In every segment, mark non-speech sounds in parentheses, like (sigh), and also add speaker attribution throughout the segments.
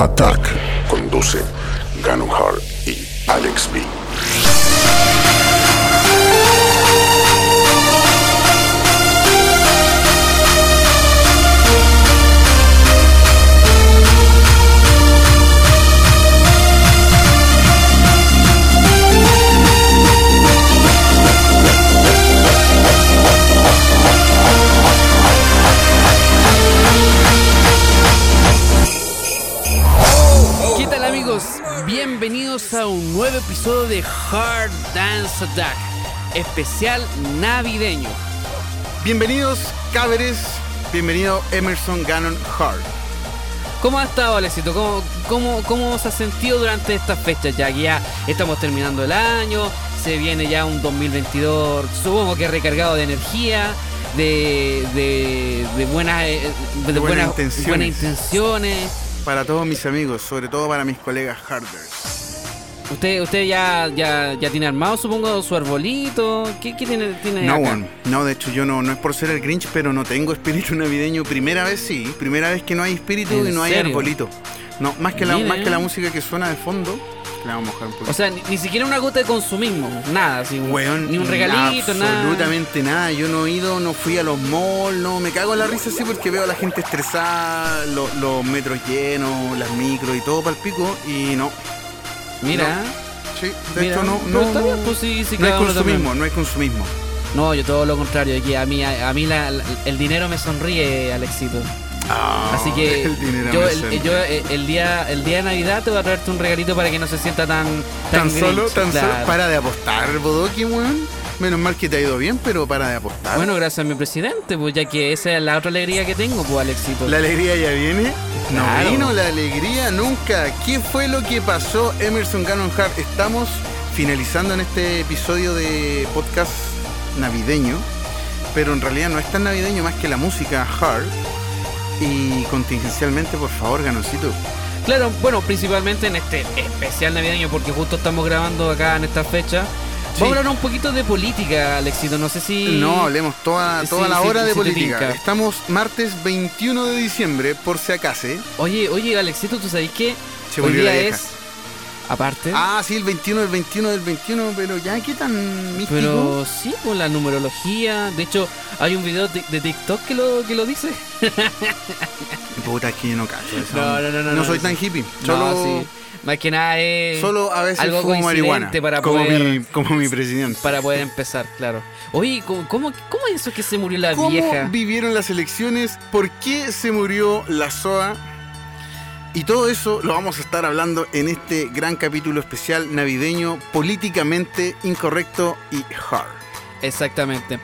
Speaker 1: Attack. Conduce Ganon Hart y Alex B.
Speaker 2: episodio de Hard Dance Attack, especial navideño.
Speaker 3: Bienvenidos, Cáveres. Bienvenido, Emerson Gannon Hart.
Speaker 2: ¿Cómo ha estado, Alecito? ¿Cómo, cómo, ¿Cómo se ha sentido durante estas fechas? Ya que ya estamos terminando el año, se viene ya un 2022, supongo que recargado de energía, de, de, de buenas, eh, de
Speaker 3: buenas
Speaker 2: buenas,
Speaker 3: intenciones.
Speaker 2: buenas intenciones.
Speaker 3: Para todos mis amigos, sobre todo para mis colegas Harders.
Speaker 2: Usted, usted ya, ya, ya tiene armado, supongo, su arbolito. ¿Qué, qué tiene, tiene
Speaker 3: No,
Speaker 2: acá?
Speaker 3: one. No, de hecho, yo no, no es por ser el Grinch, pero no tengo espíritu navideño. Primera vez sí. Primera vez que no hay espíritu
Speaker 2: ¿En
Speaker 3: y no hay arbolito. No, más que, la,
Speaker 2: Mira.
Speaker 3: más que la música que suena de fondo. Le vamos a mojar un poquito.
Speaker 2: O sea, ni, ni siquiera una gota de consumismo, nada, así,
Speaker 3: Weón,
Speaker 2: ni un regalito, nada.
Speaker 3: Absolutamente nada. Yo no he ido, no fui a los malls, no. Me cago en la risa así porque veo a la gente estresada, lo- los metros llenos, las micros y todo para el pico. Y no.
Speaker 2: Mira,
Speaker 3: Sí, de
Speaker 2: mira,
Speaker 3: hecho no. no
Speaker 2: está
Speaker 3: no-
Speaker 2: bien, pues sí, sí,
Speaker 3: no hay consumismo, no hay consumismo.
Speaker 2: No, yo todo lo contrario, que a mí, a, a mí la- la- el dinero me sonríe, Alexito. Así que
Speaker 3: Ah, (laughs) el
Speaker 2: yo, el, yo eh, el día el día de Navidad te voy a traerte un regalito para que no se sienta tan
Speaker 3: tan
Speaker 2: Grinch,
Speaker 3: solo, tan
Speaker 2: claro.
Speaker 3: solo. Para de apostar, Bodoki, weón. Menos mal que te ha ido bien, pero para de apostar.
Speaker 2: Bueno, gracias a mi presidente, pues ya que esa es la otra alegría que tengo, pues Alexito.
Speaker 3: La alegría ya viene.
Speaker 2: Claro.
Speaker 3: No vino la alegría nunca. ¿Qué fue lo que pasó, Emerson Cannon Hart? Estamos finalizando en este episodio de podcast navideño, pero en realidad no es tan navideño más que la música hard. Y contingencialmente, por favor, Ganoncito.
Speaker 2: Claro, bueno, principalmente en este especial navideño, porque justo estamos grabando acá en esta fecha.
Speaker 3: Sí.
Speaker 2: Vamos a hablar un poquito de política, Alexito. No sé si.
Speaker 3: No, hablemos toda, toda
Speaker 2: Sí,
Speaker 3: la hora de
Speaker 2: sí
Speaker 3: política. Estamos martes 21 de diciembre, por si acaso.
Speaker 2: Oye, oye, Alexito, ¿tú sabes qué?
Speaker 3: Se
Speaker 2: Hoy día es. Aparte.
Speaker 3: Ah, sí, el 21 del 21 del 21, pero ya, ¿qué tan místico?
Speaker 2: Pero sí, con la numerología. De hecho, hay un video de, de TikTok que lo, que lo dice. (laughs)
Speaker 3: Puta, es que yo no cacho eso.
Speaker 2: No, no, no, no,
Speaker 3: No
Speaker 2: no,
Speaker 3: soy tan hippie.
Speaker 2: No,
Speaker 3: Solo,
Speaker 2: sí. Más que nada es.
Speaker 3: solo a veces
Speaker 2: algo
Speaker 3: fumo marihuana.
Speaker 2: para
Speaker 3: como,
Speaker 2: poder-
Speaker 3: mi, como mi presidente.
Speaker 2: Para poder empezar, claro. Oye, ¿cómo, cómo, cómo es eso que se murió la
Speaker 3: ¿Cómo
Speaker 2: vieja?
Speaker 3: vivieron las elecciones? ¿Por qué se murió la SOA? Y todo eso lo vamos a estar hablando en este gran capítulo especial navideño, políticamente incorrecto y hard.
Speaker 2: Exactamente.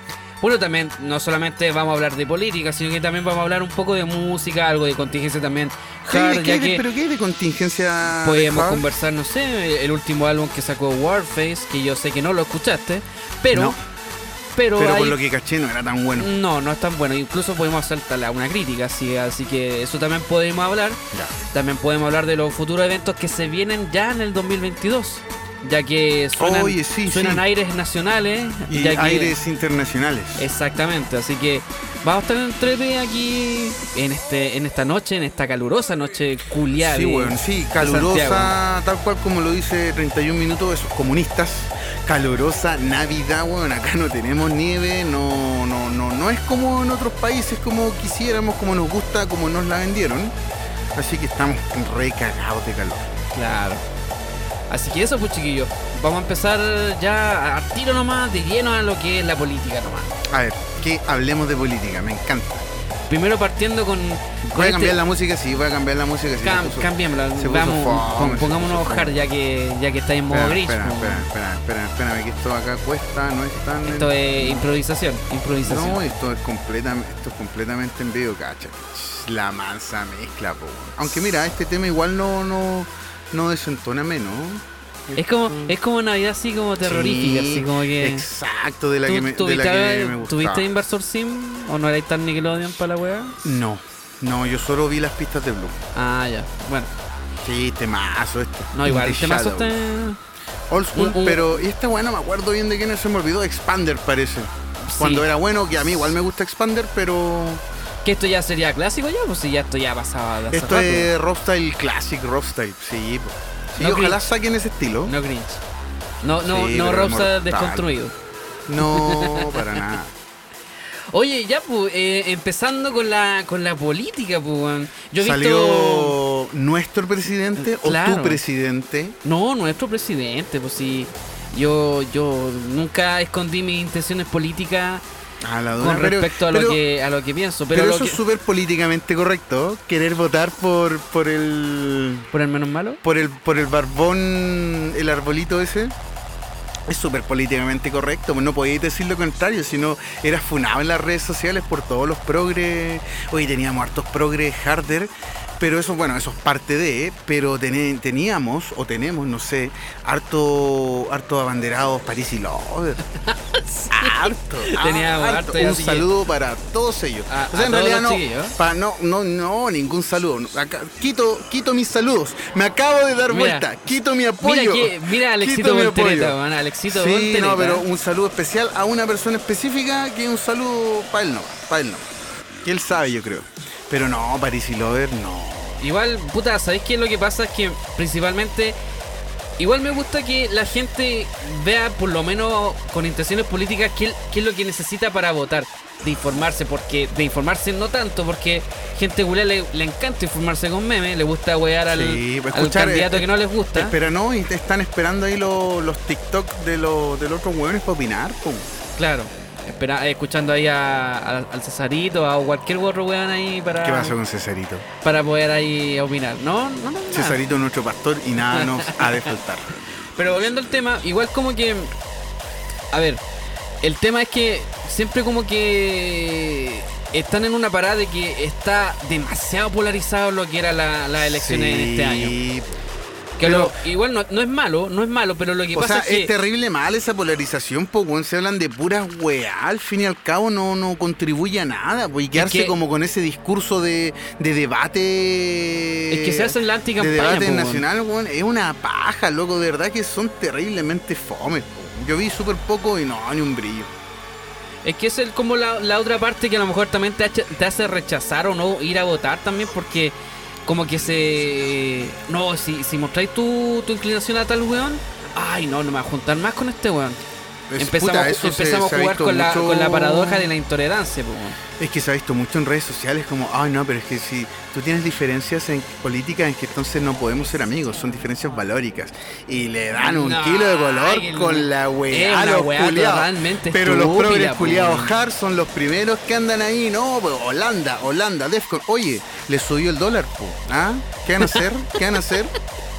Speaker 2: Bueno, también no solamente vamos a hablar de política, sino que también vamos a hablar un poco de música, algo de contingencia también.
Speaker 3: ¿Qué hay-
Speaker 2: Hard,
Speaker 3: qué
Speaker 2: ya que
Speaker 3: ¿Pero qué hay de contingencia? de
Speaker 2: podemos conversar, no sé, el último álbum que sacó Warface, que yo sé que no lo escuchaste, pero.
Speaker 3: No.
Speaker 2: Pero,
Speaker 3: Pero
Speaker 2: hay-
Speaker 3: por lo que caché no era tan bueno.
Speaker 2: No, no es tan bueno. Incluso podemos hacer tal- una crítica, así, así que eso también podemos hablar.
Speaker 3: Ya.
Speaker 2: También podemos hablar de los futuros eventos que se vienen ya en el 2022. Ya que suenan,
Speaker 3: Oye, sí,
Speaker 2: suenan
Speaker 3: sí.
Speaker 2: aires nacionales.
Speaker 3: Y
Speaker 2: ya que-
Speaker 3: aires internacionales.
Speaker 2: Exactamente, así que vamos a estar en 3D aquí en este en esta noche, en esta calurosa noche culiada.
Speaker 3: Sí,
Speaker 2: de-
Speaker 3: weón, sí,
Speaker 2: de
Speaker 3: calurosa, tal cual como lo dice 31 minutos, esos comunistas. Calurosa Navidad, weón, acá no tenemos nieve, no, no, no, no es como en otros países, como quisiéramos, como nos gusta, como nos la vendieron. Así que estamos re cagados de calor.
Speaker 2: Claro. Así que eso, pues chiquillos. Vamos a empezar ya a tiro nomás, de lleno a lo que es la política nomás.
Speaker 3: A ver, que hablemos de política, me encanta.
Speaker 2: Primero partiendo con.
Speaker 3: Voy a
Speaker 2: este-
Speaker 3: cambiar la música, sí, voy a cambiar la música. Sí,
Speaker 2: Cam-
Speaker 3: se puso-
Speaker 2: cambiémosla, vamos,
Speaker 3: fome,
Speaker 2: pongámonos hard ya que ya que está en modo
Speaker 3: Espera,
Speaker 2: gris.
Speaker 3: espera,
Speaker 2: pues.
Speaker 3: espera, espera, espera, espera, espérame, que esto acá cuesta, no es tan...
Speaker 2: Esto es improvisación, improvisación.
Speaker 3: No, esto es completamente, esto es completamente en vivo, cacha. La mansa mezcla, po. Aunque mira, este tema igual no, no, no desentona menos.
Speaker 2: es como es como Navidad así como terrorífica,
Speaker 3: Sí,
Speaker 2: así como que.
Speaker 3: Exacto, de la
Speaker 2: ¿Tú-
Speaker 3: que me, de la
Speaker 2: tuviste,
Speaker 3: que me gustaba.
Speaker 2: ¿Tuviste Inversor Sim o no erais tan Nickelodeon para la wea?
Speaker 3: No, no, yo solo vi las pistas de Blue.
Speaker 2: Ah, ya. Bueno,
Speaker 3: Sí, temazo este.
Speaker 2: no, igual, temazo está.
Speaker 3: Old school, pero y esta weá no me acuerdo bien de quién se me olvidó. Expander parece. Cuando
Speaker 2: Sí.
Speaker 3: era bueno, que a mí igual me gusta Expander, pero
Speaker 2: Que esto ya sería clásico ya, pues si ya esto ya pasaba de hace
Speaker 3: Esto
Speaker 2: rato.
Speaker 3: es Rockstyle Classic, Rockstyle, sí. po. Sí,
Speaker 2: No
Speaker 3: ojalá
Speaker 2: Grinch.
Speaker 3: saquen ese estilo.
Speaker 2: No Grinch. No, no,
Speaker 3: Sí,
Speaker 2: no
Speaker 3: pero mortal.
Speaker 2: desconstruido.
Speaker 3: No, (laughs) para nada.
Speaker 2: Oye, ya, pues, eh, empezando con la, con la política, pues, weón. Yo he visto.
Speaker 3: ¿Salió nuestro presidente o
Speaker 2: Claro.
Speaker 3: tu presidente?
Speaker 2: No, nuestro presidente, pues sí. Yo, yo nunca escondí mis intenciones políticas
Speaker 3: A la
Speaker 2: con
Speaker 3: pero-
Speaker 2: respecto a,
Speaker 3: pero-
Speaker 2: lo que, a lo que pienso. Pero,
Speaker 3: eso
Speaker 2: que-
Speaker 3: es súper políticamente correcto, querer votar por, por el
Speaker 2: ¿Por el menos malo?
Speaker 3: por el por el barbón, el arbolito ese. Es súper políticamente correcto, no podíais decir lo contrario, sino eras funado en las redes sociales por todos los progres. Hoy teníamos hartos progres harder, pero eso, bueno, eso es parte de, pero teníamos, o tenemos, no sé, harto, harto abanderados París y Lover. (laughs) Harto,
Speaker 2: Teníamos
Speaker 3: harto. Un
Speaker 2: que-
Speaker 3: saludo para todos ellos.
Speaker 2: A-
Speaker 3: o sea, en realidad no, pa- no, no, no, ningún saludo. Acá- quito, quito mis saludos. Me acabo de dar
Speaker 2: Mira,
Speaker 3: vuelta. Quito mi apoyo.
Speaker 2: Mira, que, mira Alexito Voltereta,
Speaker 3: apoyo.
Speaker 2: weón. Alexito
Speaker 3: Sí,
Speaker 2: Voltereta.
Speaker 3: no, pero un saludo especial a una persona específica que un saludo para él no, para él no. Que él sabe, yo creo. Pero no, Paris y Lover, no.
Speaker 2: Igual, puta, ¿sabéis qué? Lo que pasa es que principalmente. Igual me gusta que la gente vea, por lo menos con intenciones políticas, qué, qué es lo que necesita para votar. De informarse, porque. De informarse no tanto, porque gente culé le, le encanta informarse con memes, le gusta wear al,
Speaker 3: Sí, pues,
Speaker 2: al candidato
Speaker 3: eh,
Speaker 2: que no les gusta.
Speaker 3: Espera, no, y te están esperando ahí los, los TikTok de los, de los otros hueones para opinar, po.
Speaker 2: Claro. Espera, eh, escuchando ahí a- a- al Cesarito o a cualquier otro weón ahí para,
Speaker 3: ¿Qué pasó con Cesarito?
Speaker 2: para poder ahí opinar. No, no, no.
Speaker 3: Cesarito es nuestro pastor y nada nos (laughs) ha de faltar.
Speaker 2: Pero volviendo al tema, igual como que. A ver, el tema es que siempre como que están en una parada de que está demasiado polarizado lo que era la- las elecciones en este año. Que
Speaker 3: pero-
Speaker 2: lo- igual no, no es malo, no es malo, pero lo que
Speaker 3: O
Speaker 2: pasa
Speaker 3: sea,
Speaker 2: es que.
Speaker 3: es terrible mal esa polarización, po, weón. Se hablan de puras weá, al fin y al cabo no, no contribuye a nada, pues, y quedarse
Speaker 2: que-
Speaker 3: como con ese discurso de, de debate.
Speaker 2: Es que se hace en la
Speaker 3: De
Speaker 2: anticampaña,
Speaker 3: debate
Speaker 2: po,
Speaker 3: nacional, weón. Es una paja, loco, de verdad que son terriblemente fomes. Yo vi súper poco y no, ni un brillo.
Speaker 2: Es que es el, como la, la otra parte que a lo mejor también te, te hace rechazar o no ir a votar también porque como que se... No, si, si mostráis tu, tu inclinación a tal weón, ay no, no me voy a juntar más con este weón.
Speaker 3: Es-
Speaker 2: empezamos
Speaker 3: puta, eso se-
Speaker 2: empezamos
Speaker 3: se
Speaker 2: a jugar con la,
Speaker 3: mucho-
Speaker 2: con la paradoja de la intolerancia.
Speaker 3: Es que se ha visto mucho en redes sociales como, ay no, pero es que si tú tienes diferencias en política en que entonces no podemos ser amigos, son diferencias valóricas. Y le dan un
Speaker 2: No,
Speaker 3: kilo de color
Speaker 2: ay,
Speaker 3: con la weá, los
Speaker 2: weá
Speaker 3: Pero los progres culiados hard son los primeros que andan ahí, no, pues, Holanda, Holanda, Defcon. Oye, le subió el dólar, po. ¿Ah? ¿Qué van a hacer? ¿Qué van a hacer?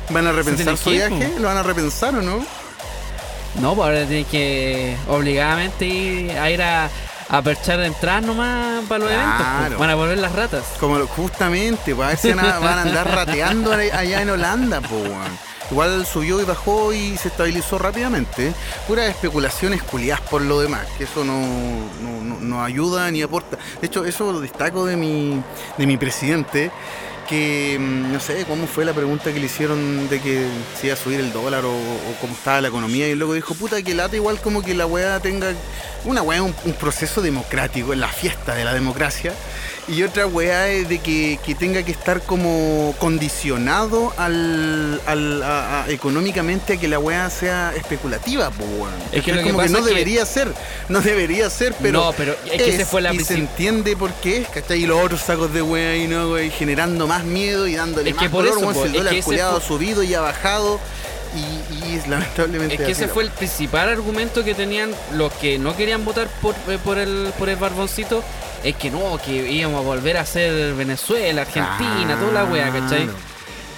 Speaker 3: ¿Van a (laughs) repensar su viaje? ¿Lo van a repensar o no?
Speaker 2: No, pues ahora tienes que obligadamente ir a ir a, a perchar de entrada nomás para los eventos. Po. Van a volver las ratas.
Speaker 3: Como lo- justamente, pues a ver si van a, (laughs) van a andar rateando allá en Holanda, pues. Igual subió y bajó y se estabilizó rápidamente. Puras especulaciones culiadas por lo demás, que eso no, no, no- no ayuda ni aporta. De hecho, eso lo destaco de mi, de mi presidente, que mm, no sé cómo fue la pregunta que le hicieron de que si iba a subir el dólar o, cómo estaba la economía y luego dijo, puta, que lata igual como que la weá tenga una weá, un, un proceso democrático, en la fiesta de la democracia. Y otra weá es de que, que tenga que estar como condicionado al, al- a- a- económicamente a que la weá sea especulativa, po, weón.
Speaker 2: Es que lo que
Speaker 3: como que no
Speaker 2: es que-
Speaker 3: debería ser, no debería ser, pero.
Speaker 2: No, pero es que ese fue la
Speaker 3: y se entiende por qué es, ¿cachai? Y los otros sacos de weá ahí, ¿no, güey? Generando más miedo y dándole
Speaker 2: Es
Speaker 3: más
Speaker 2: que por
Speaker 3: color,
Speaker 2: eso,
Speaker 3: weón,
Speaker 2: po,
Speaker 3: si el
Speaker 2: es
Speaker 3: dólar
Speaker 2: que ese
Speaker 3: ha
Speaker 2: fue-
Speaker 3: subido y ha bajado. Y, lamentablemente.
Speaker 2: Es que ese fue el principal argumento que tenían los que no querían votar por, eh, por, el, por el barboncito. Es que no, que íbamos a volver a ser Venezuela, Argentina, toda la wea, ¿cachai?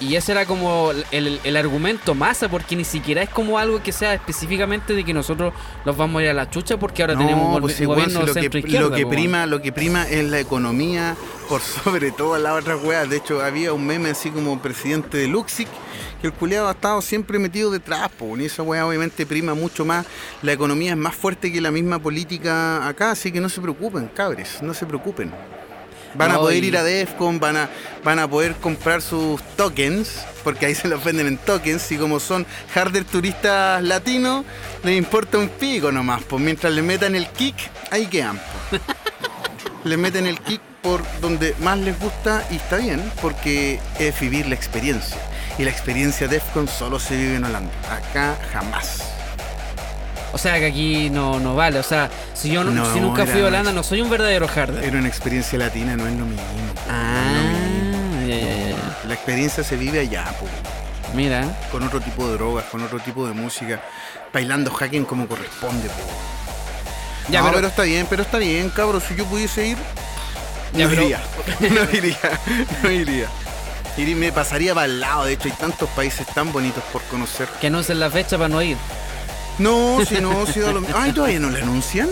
Speaker 2: Y ese era como el, el argumento masa, porque ni siquiera es como algo que sea específicamente de que nosotros nos vamos a ir a la chucha porque ahora tenemos
Speaker 3: No, pues
Speaker 2: gobierno
Speaker 3: si lo, que,
Speaker 2: centro izquierda.
Speaker 3: lo que
Speaker 2: po,
Speaker 3: prima, lo que prima es la economía por (laughs) sobre todas las otras weas. De hecho, había un meme así como presidente de Luxic, que el culiado ha estado siempre metido detrás, po, y esa wea obviamente prima mucho más. La economía es más fuerte que la misma política acá, así que no se preocupen, cabres, no se preocupen. Van a poder
Speaker 2: y-
Speaker 3: ir a Defcon, van a, van a poder comprar sus tokens, porque ahí se los venden en tokens, y como son harder turistas latinos, les importa un pico nomás, pues mientras le metan el kick, ahí quedan. (laughs) le meten el kick por donde más les gusta y está bien, porque es vivir la experiencia. Y la experiencia Defcon solo se vive en Holanda. Acá jamás.
Speaker 2: O sea que aquí no, no vale. O sea, si yo no,
Speaker 3: No,
Speaker 2: si nunca fui a Holanda, no soy un verdadero harder.
Speaker 3: Era una experiencia latina, no es lo mismo.
Speaker 2: Ah, ya, ya, ya.
Speaker 3: La experiencia se vive allá, po,
Speaker 2: Mira.
Speaker 3: con otro tipo de drogas, con otro tipo de música, bailando hacking como corresponde. po.
Speaker 2: Ya,
Speaker 3: no,
Speaker 2: pero-
Speaker 3: pero... está bien, pero está bien, cabros. Si yo pudiese ir,
Speaker 2: Ya,
Speaker 3: no
Speaker 2: pero-
Speaker 3: iría. (laughs) No iría, no iría. Iría- Me pasaría para el lado, de hecho hay tantos países tan bonitos por conocer.
Speaker 2: Que anuncien la fecha para no ir.
Speaker 3: No, si no, si da lo mismo. Ay, ¿todavía no le anuncian?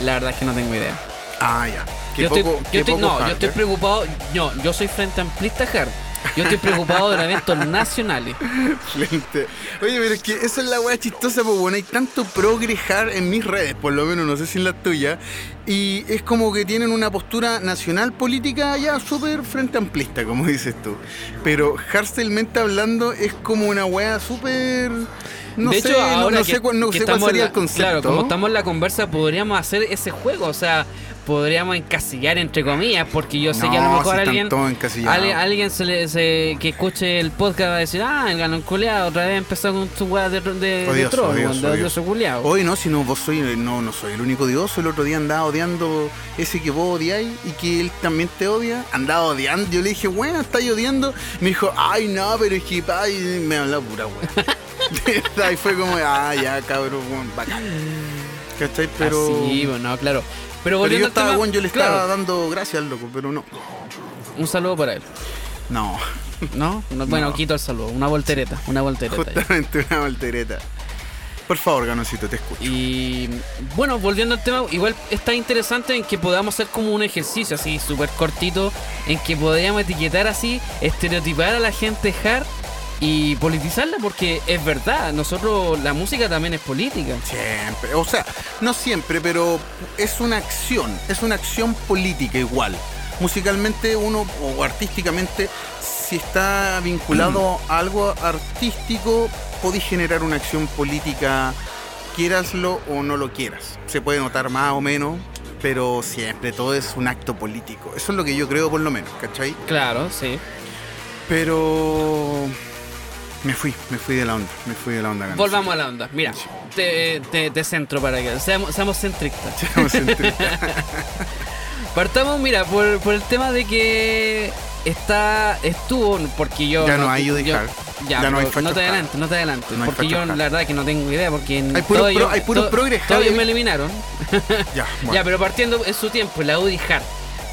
Speaker 2: La verdad es que no tengo idea.
Speaker 3: Ah, ya. Qué
Speaker 2: yo
Speaker 3: poco,
Speaker 2: estoy,
Speaker 3: qué
Speaker 2: yo estoy-
Speaker 3: poco
Speaker 2: no, yo estoy preocupado. No, yo soy frente amplista hard. Yo estoy preocupado de los eventos nacionales.
Speaker 3: Oye, pero es que esa es la weá chistosa, pues bueno, hay tanto progrejar en mis redes, por lo menos, no sé si en la tuya, y es como que tienen una postura nacional política ya súper frente amplista, como dices tú. Pero hardstyle hablando es como una weá súper... No
Speaker 2: de
Speaker 3: sé,
Speaker 2: hecho, ahora
Speaker 3: no,
Speaker 2: que,
Speaker 3: sé cuál, no sé cuál sería
Speaker 2: la-
Speaker 3: el concepto.
Speaker 2: Claro, como estamos en la conversa, podríamos hacer ese juego. O sea, podríamos encasillar entre comillas, porque yo sé que a lo mejor alguien, alguien se le, se- que escuche el podcast va a decir, ah, el ganón culeado, otra vez empezó con su weá de, de, de troll,
Speaker 3: odioso,
Speaker 2: de
Speaker 3: odioso.
Speaker 2: culeado.
Speaker 3: Hoy no, si no, vos soy, no, no soy el único odioso. El otro día andaba odiando ese que vos odiáis y que él también te odia. Andaba odiando. Yo le dije, bueno, estáis odiando. Me dijo, ay, no, pero es que, ay, me habló pura (laughs) verdad, y fue como, ah, ya, cabrón, bacán. ¿Cachai? Pero.
Speaker 2: Así, bueno, claro. Pero
Speaker 3: pero yo estaba,
Speaker 2: tema,
Speaker 3: weón, yo le
Speaker 2: claro,
Speaker 3: estaba dando gracias al loco, pero no.
Speaker 2: un saludo para él.
Speaker 3: No,
Speaker 2: ¿No? (laughs) No, Bueno,
Speaker 3: No.
Speaker 2: quito el saludo. Una voltereta. Una voltereta. ya.
Speaker 3: justamente una voltereta. Por favor, Ganoncito, te escucho.
Speaker 2: Y bueno, volviendo al tema, igual está interesante en que podamos hacer como un ejercicio así súper cortito, en que podríamos etiquetar así, estereotipar a la gente hard y politizarla, porque es verdad, nosotros la música también es política.
Speaker 3: Siempre, o sea, no siempre, pero es una acción, es una acción política igual. Musicalmente uno o artísticamente, si está vinculado a algo artístico, podéis generar una acción política, quieraslo o no lo quieras. Se puede notar más o menos, pero siempre todo es un acto político. Eso es lo que yo creo por lo menos, ¿cachai?
Speaker 2: Claro, sí.
Speaker 3: Pero me fui, me fui de la onda, me fui de la onda.
Speaker 2: Volvamos a la onda. Mira, te, te- te centro para que seamos, seamos centristas.
Speaker 3: Vamos a entrar.
Speaker 2: Partamos, mira, por, por el tema de que está estuvo porque yo
Speaker 3: Ya no hay Hard.
Speaker 2: ya,
Speaker 3: Ya no hay
Speaker 2: no te
Speaker 3: hard.
Speaker 2: adelante no te adelante
Speaker 3: No
Speaker 2: porque yo
Speaker 3: hard.
Speaker 2: la verdad que no tengo idea porque en
Speaker 3: Hay
Speaker 2: todo
Speaker 3: pro-
Speaker 2: ello-
Speaker 3: hay puros
Speaker 2: to-
Speaker 3: progres
Speaker 2: todos ellos me eliminaron
Speaker 3: ya, (laughs) bueno.
Speaker 2: ya pero partiendo en su tiempo la UDI Hard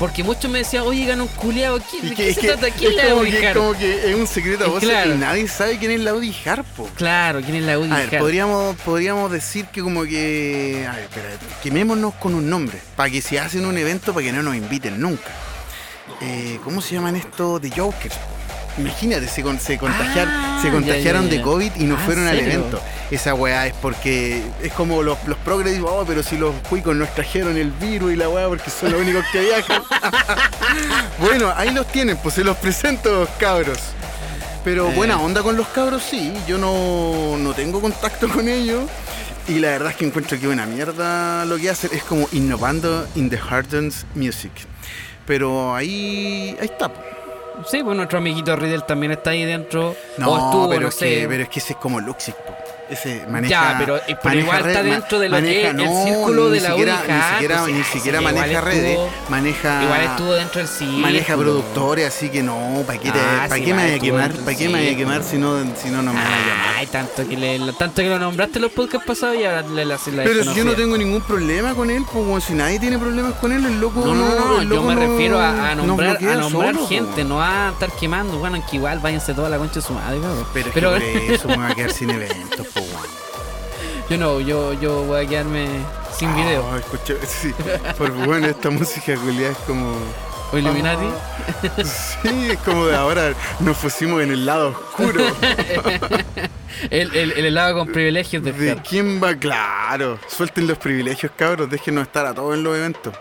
Speaker 2: porque muchos me decían oye ganó un culiado ¿de
Speaker 3: Y
Speaker 2: qué
Speaker 3: que-
Speaker 2: se
Speaker 3: que-
Speaker 2: trata? ¿quién
Speaker 3: es
Speaker 2: la
Speaker 3: como que, como que es un secreto a voces
Speaker 2: claro.
Speaker 3: y nadie sabe quién es la Audi Harpo.
Speaker 2: claro ¿quién es la UDI
Speaker 3: A ver, podríamos, podríamos decir que como que... A ver, espera, quemémonos con un nombre, para que si hacen un evento, para que no nos inviten nunca. Eh, ¿Cómo se llaman esto? The Jokers. Imagínate, se, con- se, contagiar,
Speaker 2: Ah,
Speaker 3: se contagiaron
Speaker 2: ya, ya.
Speaker 3: de COVID y no
Speaker 2: Ah,
Speaker 3: fueron
Speaker 2: ¿en
Speaker 3: al evento. Esa weá es porque es como los, los progres dicen, oh, pero si los cuicos nos trajeron el virus y la weá porque son los únicos que viajan. (laughs) bueno, ahí los tienen, pues se los presento, cabros. Pero
Speaker 2: Eh.
Speaker 3: buena onda con los cabros, sí. Yo no, no tengo contacto con ellos. Y la verdad es que encuentro que una mierda lo que hacen es como innovando in the Hardens Music. Pero ahí, ahí está.
Speaker 2: Sí pues nuestro amiguito Riddle también está ahí dentro
Speaker 3: No,
Speaker 2: o estuvo
Speaker 3: pero,
Speaker 2: no
Speaker 3: es
Speaker 2: sé
Speaker 3: que, pero es que ese es como Luxig. po. Ese maneja.
Speaker 2: Ya, pero- eh, pero
Speaker 3: maneja
Speaker 2: igual está
Speaker 3: red-
Speaker 2: dentro de lo que el círculo de la
Speaker 3: siquiera, Ni siquiera,
Speaker 2: pues,
Speaker 3: ni siquiera
Speaker 2: sí,
Speaker 3: maneja redes,
Speaker 2: estuvo-
Speaker 3: maneja.
Speaker 2: igual estuvo dentro del círculo
Speaker 3: Maneja productores, así que no, ¿para qué,
Speaker 2: Ah,
Speaker 3: ¿para
Speaker 2: sí,
Speaker 3: qué me vaya a quemar? ¿Para qué me vaya a quemar si no, si no, no me van a llamar?
Speaker 2: Ay, tanto que, le, tanto que lo nombraste en los podcasts pasados y ahora le la, la
Speaker 3: Pero si yo no tengo ningún problema con él, pues bueno, si nadie tiene problemas con él, el loco
Speaker 2: No, no, no,
Speaker 3: el
Speaker 2: yo me
Speaker 3: no-
Speaker 2: refiero a, nombrar, a nombrar
Speaker 3: solo,
Speaker 2: gente,
Speaker 3: po.
Speaker 2: no a estar quemando. Bueno, que igual váyanse toda la concha de su madre.
Speaker 3: Pero es
Speaker 2: Pero
Speaker 3: que por eso me voy a quedar sin eventos, (laughs) (laughs)
Speaker 2: yo no, yo, yo voy a quedarme sin video.
Speaker 3: Oh, escucha, (laughs) sí, por bueno, esta música culiada es como.
Speaker 2: ¿O Illuminati?
Speaker 3: Sí, es como de ahora nos pusimos en el lado oscuro. (laughs)
Speaker 2: El, el, el helado con privilegios de
Speaker 3: ¿De quién va? Claro. Suelten los privilegios, cabros. Déjenos estar a todos en los eventos.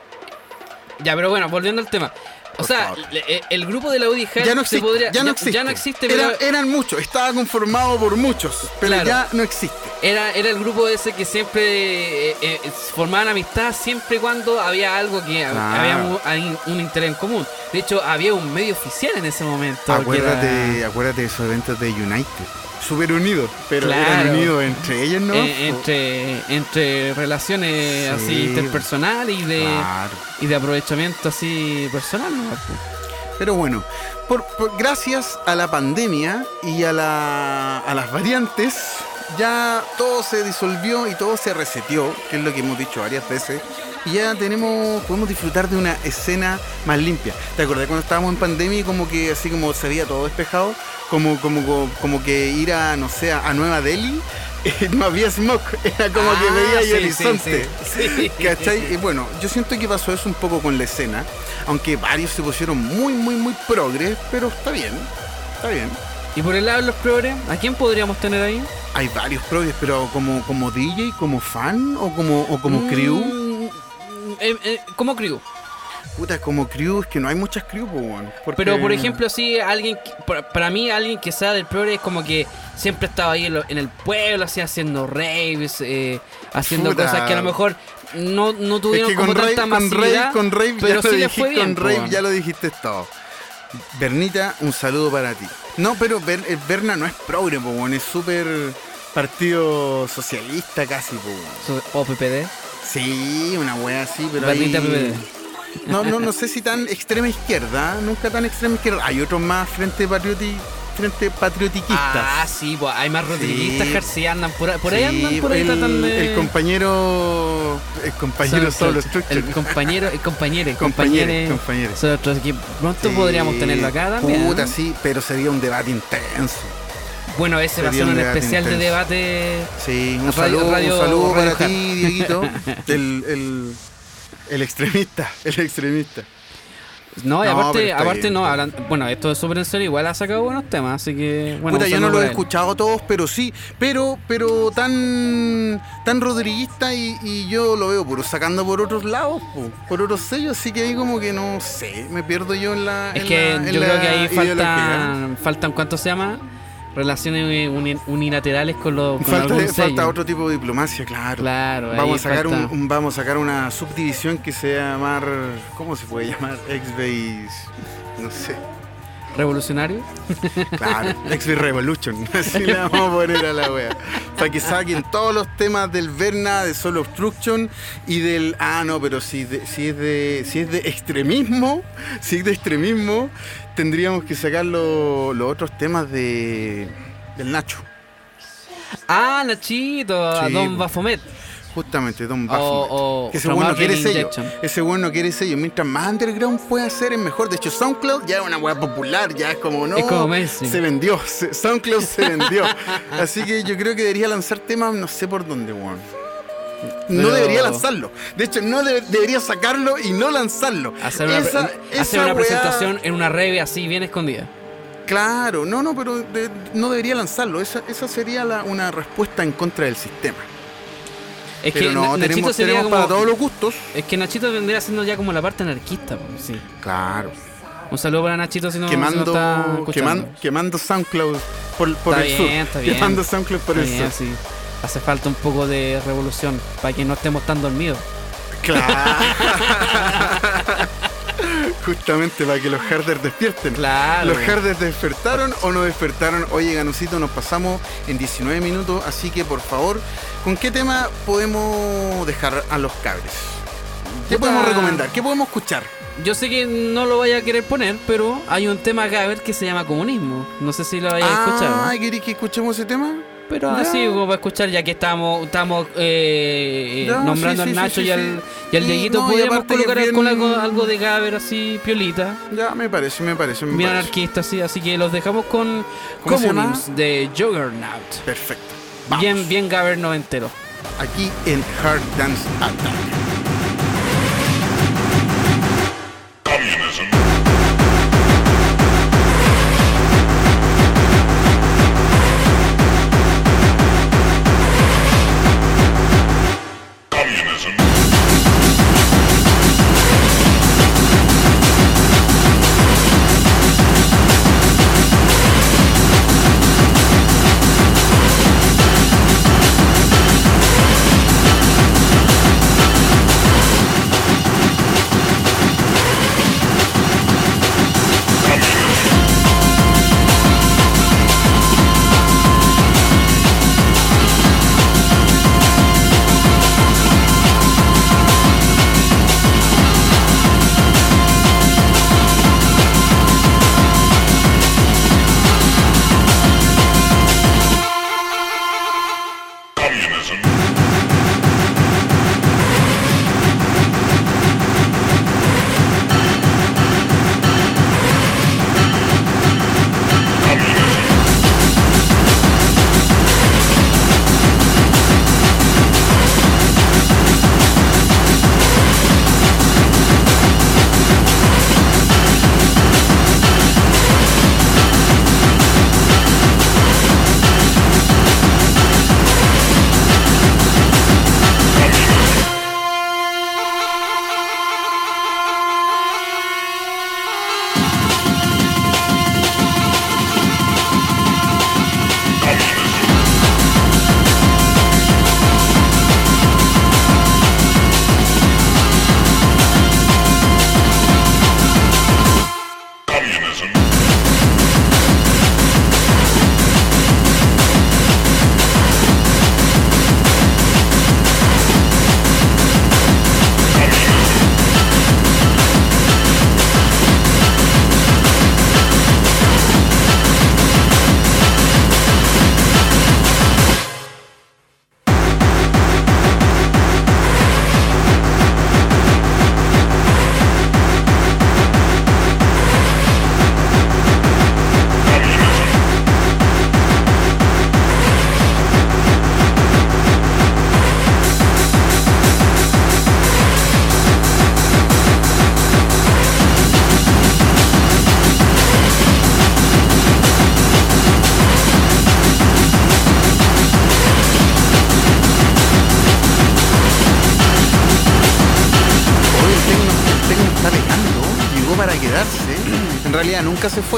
Speaker 2: Ya, pero bueno, volviendo al tema. O sea, eh, el grupo de la Hard
Speaker 3: Ya no existe,
Speaker 2: podría-
Speaker 3: ya no existe.
Speaker 2: ya no existe, pero
Speaker 3: Era- eran muchos, estaba conformado por muchos, pero
Speaker 2: Claro.
Speaker 3: ya no existe.
Speaker 2: era, era el grupo ese que siempre eh, eh, formaban amistad siempre cuando había algo que
Speaker 3: Claro.
Speaker 2: había un, un interés en común. De hecho, había un medio oficial en ese momento.
Speaker 3: Acuérdate,
Speaker 2: era,
Speaker 3: acuérdate de esos eventos de United. Súper unidos, pero
Speaker 2: Claro.
Speaker 3: eran unidos entre ellos, ¿no?
Speaker 2: eh, entre, entre relaciones
Speaker 3: Sí.
Speaker 2: así interpersonales y de,
Speaker 3: Claro.
Speaker 2: y de aprovechamiento así personal. ¿no?
Speaker 3: Pero bueno, por, por- gracias a la pandemia y a, la, a las variantes, ya todo se disolvió y todo se reseteó, que es lo que hemos dicho varias veces. Y ya tenemos, podemos disfrutar de una escena más limpia. ¿Te acordás cuando estábamos en pandemia y como que así como se veía todo despejado? Como, como, como, como que ir a, no sé, a Nueva Delhi, eh, no había smog, (laughs) era como que
Speaker 2: Ah,
Speaker 3: veía
Speaker 2: sí,
Speaker 3: el horizonte.
Speaker 2: sí, sí. Sí. (laughs)
Speaker 3: ¿Cachai? Y bueno, yo siento que pasó eso un poco con la escena, aunque varios se pusieron muy, muy, muy progres, pero está bien, está bien.
Speaker 2: Y por el lado de los progres, ¿a quién podríamos tener ahí?
Speaker 3: Hay varios progres, pero como, como DJ, como fan o como, o como crew.
Speaker 2: Eh, eh, como crew.
Speaker 3: Puta, como crew, es que no hay muchas crew, porque-
Speaker 2: Pero por ejemplo, sí, alguien para, para mí, alguien que sea del progre es como que siempre estaba ahí en, lo- en el pueblo, así haciendo raves, eh, haciendo
Speaker 3: Puta.
Speaker 2: cosas que a lo mejor no, no
Speaker 3: Es
Speaker 2: tuvieron
Speaker 3: que
Speaker 2: como
Speaker 3: con Rave,
Speaker 2: tanta
Speaker 3: con. Rave, con Rave
Speaker 2: pero sí fue bien,
Speaker 3: con Rave ya lo dijiste todo. Bernita, un saludo para ti. No, pero Ber- eh, Berna no es progre, po, es súper partido socialista casi, po,
Speaker 2: O PPD.
Speaker 3: Sí, una wea así, pero ahí... No, no, no sé si tan extrema izquierda, nunca tan extrema izquierda. Hay otros más frente patrioti, frente patriotiquistas.
Speaker 2: Ah, sí, pues hay más rodriguistas
Speaker 3: Sí.
Speaker 2: sí andan por, ahí- por ahí
Speaker 3: Sí,
Speaker 2: andan por ahí
Speaker 3: el,
Speaker 2: tratando de...
Speaker 3: el compañero, el compañero
Speaker 2: Solo
Speaker 3: solo.
Speaker 2: El compañero, el compañero,
Speaker 3: compañere.
Speaker 2: Son otros que pronto
Speaker 3: Sí,
Speaker 2: podríamos tenerlo acá también.
Speaker 3: Puta, sí, pero sería un debate intenso.
Speaker 2: Bueno, ese va a ser
Speaker 3: un
Speaker 2: especial de debate.
Speaker 3: Sí, un
Speaker 2: Radio-
Speaker 3: saludo,
Speaker 2: radio-
Speaker 3: un saludo
Speaker 2: radio
Speaker 3: para ti, Dieguito. (laughs) El, el, el extremista, el extremista.
Speaker 2: No, y
Speaker 3: No,
Speaker 2: aparte, aparte
Speaker 3: bien,
Speaker 2: no, hablan, bueno, esto es súper en serio, igual ha sacado buenos temas, así que bueno.
Speaker 3: Puta, yo no lo he escuchado todos, pero sí, pero, pero tan, tan rodriguista y, y yo lo veo puro sacando por otros lados, po, por otros sellos, así que ahí como que no sé, me pierdo yo en la.
Speaker 2: Es
Speaker 3: en
Speaker 2: que
Speaker 3: la-
Speaker 2: yo creo que ahí faltan, faltan, ¿cuánto se llama? Relaciones uni- unilaterales con, los con
Speaker 3: Falta,
Speaker 2: algún
Speaker 3: falta
Speaker 2: sello.
Speaker 3: otro tipo de diplomacia, claro. Vamos a, sacar un, vamos a sacar una subdivisión que se llamar. ¿Cómo se puede llamar? X-Base. No sé.
Speaker 2: revolucionario.
Speaker 3: Claro, (laughs) X-Base Revolution. (laughs) Así le vamos a poner a la wea. Para que saquen todos los temas del Verna, de Solo Obstruction y del. Ah, no, pero si, de- si, es, de, si es de extremismo, si es de extremismo, tendríamos que sacar lo- los otros temas de del Nacho.
Speaker 2: Ah, Nachito, a Don. Bafomet.
Speaker 3: Justamente, Don
Speaker 2: O-
Speaker 3: Baphomet.
Speaker 2: o
Speaker 3: que ese bueno no quiere sello. Ese bueno no quiere sello. Mientras más underground puede hacer, es mejor. De hecho, SoundCloud ya es una weá popular, ya es como no.
Speaker 2: Es como mainstream.
Speaker 3: Se vendió. (laughs) SoundCloud se vendió. Así que yo creo que debería lanzar temas, no sé por dónde, weón.
Speaker 2: Pero-
Speaker 3: debería lanzarlo. De hecho, no debe- debería sacarlo y no lanzarlo.
Speaker 2: Hacer una,
Speaker 3: Esa-
Speaker 2: pre-
Speaker 3: esa
Speaker 2: hacer una
Speaker 3: weá-
Speaker 2: presentación en una rave así bien escondida.
Speaker 3: Claro, no, no, pero de- no debería lanzarlo. Esa, esa sería la- una respuesta en contra del sistema.
Speaker 2: Es
Speaker 3: pero
Speaker 2: que
Speaker 3: no,
Speaker 2: Na- Nachito
Speaker 3: tenemos,
Speaker 2: sería
Speaker 3: tenemos
Speaker 2: como.
Speaker 3: para todos los gustos.
Speaker 2: Es que Nachito vendría siendo ya como la parte anarquista, pues, sí.
Speaker 3: Claro.
Speaker 2: Un saludo para Nachito si no, si no
Speaker 3: quemando,
Speaker 2: está escuchando.
Speaker 3: queman- quemando SoundCloud por, por
Speaker 2: Está
Speaker 3: el
Speaker 2: bien,
Speaker 3: sur.
Speaker 2: está bien.
Speaker 3: Quemando SoundCloud por
Speaker 2: Está
Speaker 3: el
Speaker 2: bien,
Speaker 3: sur.
Speaker 2: sí. Hace falta un poco de revolución para que no estemos tan dormidos.
Speaker 3: Claro. (laughs) Justamente para que los harders despierten.
Speaker 2: Claro.
Speaker 3: ¿Los harders despertaron o no despertaron? Oye, Ganucito, nos pasamos en 19 minutos, así que por favor, ¿con qué tema podemos dejar a los cabres? ¿Qué
Speaker 2: Puta.
Speaker 3: podemos recomendar? ¿Qué podemos escuchar?
Speaker 2: Yo sé que no lo vaya a querer poner, pero hay un tema ver que se llama comunismo. No sé si lo vaya a escuchar.
Speaker 3: Ah, ¿queréis que escuchemos ese tema?
Speaker 2: Pero
Speaker 3: Ya.
Speaker 2: así como para escuchar, ya que estamos, estamos eh,
Speaker 3: Ya,
Speaker 2: nombrando
Speaker 3: sí, sí,
Speaker 2: al Nacho
Speaker 3: sí,
Speaker 2: y,
Speaker 3: sí,
Speaker 2: al,
Speaker 3: sí.
Speaker 2: y al
Speaker 3: Y
Speaker 2: Dieguito,
Speaker 3: no, y
Speaker 2: podríamos colocar con algo, algo de Gaber así, piolita,
Speaker 3: Ya, me parece, me parece, me
Speaker 2: bien anarquista así, así que los dejamos con. Communims de Juggernaut.
Speaker 3: Perfecto. Vamos.
Speaker 2: Bien, bien Gaber noventero.
Speaker 3: aquí en Hard Dance Attack.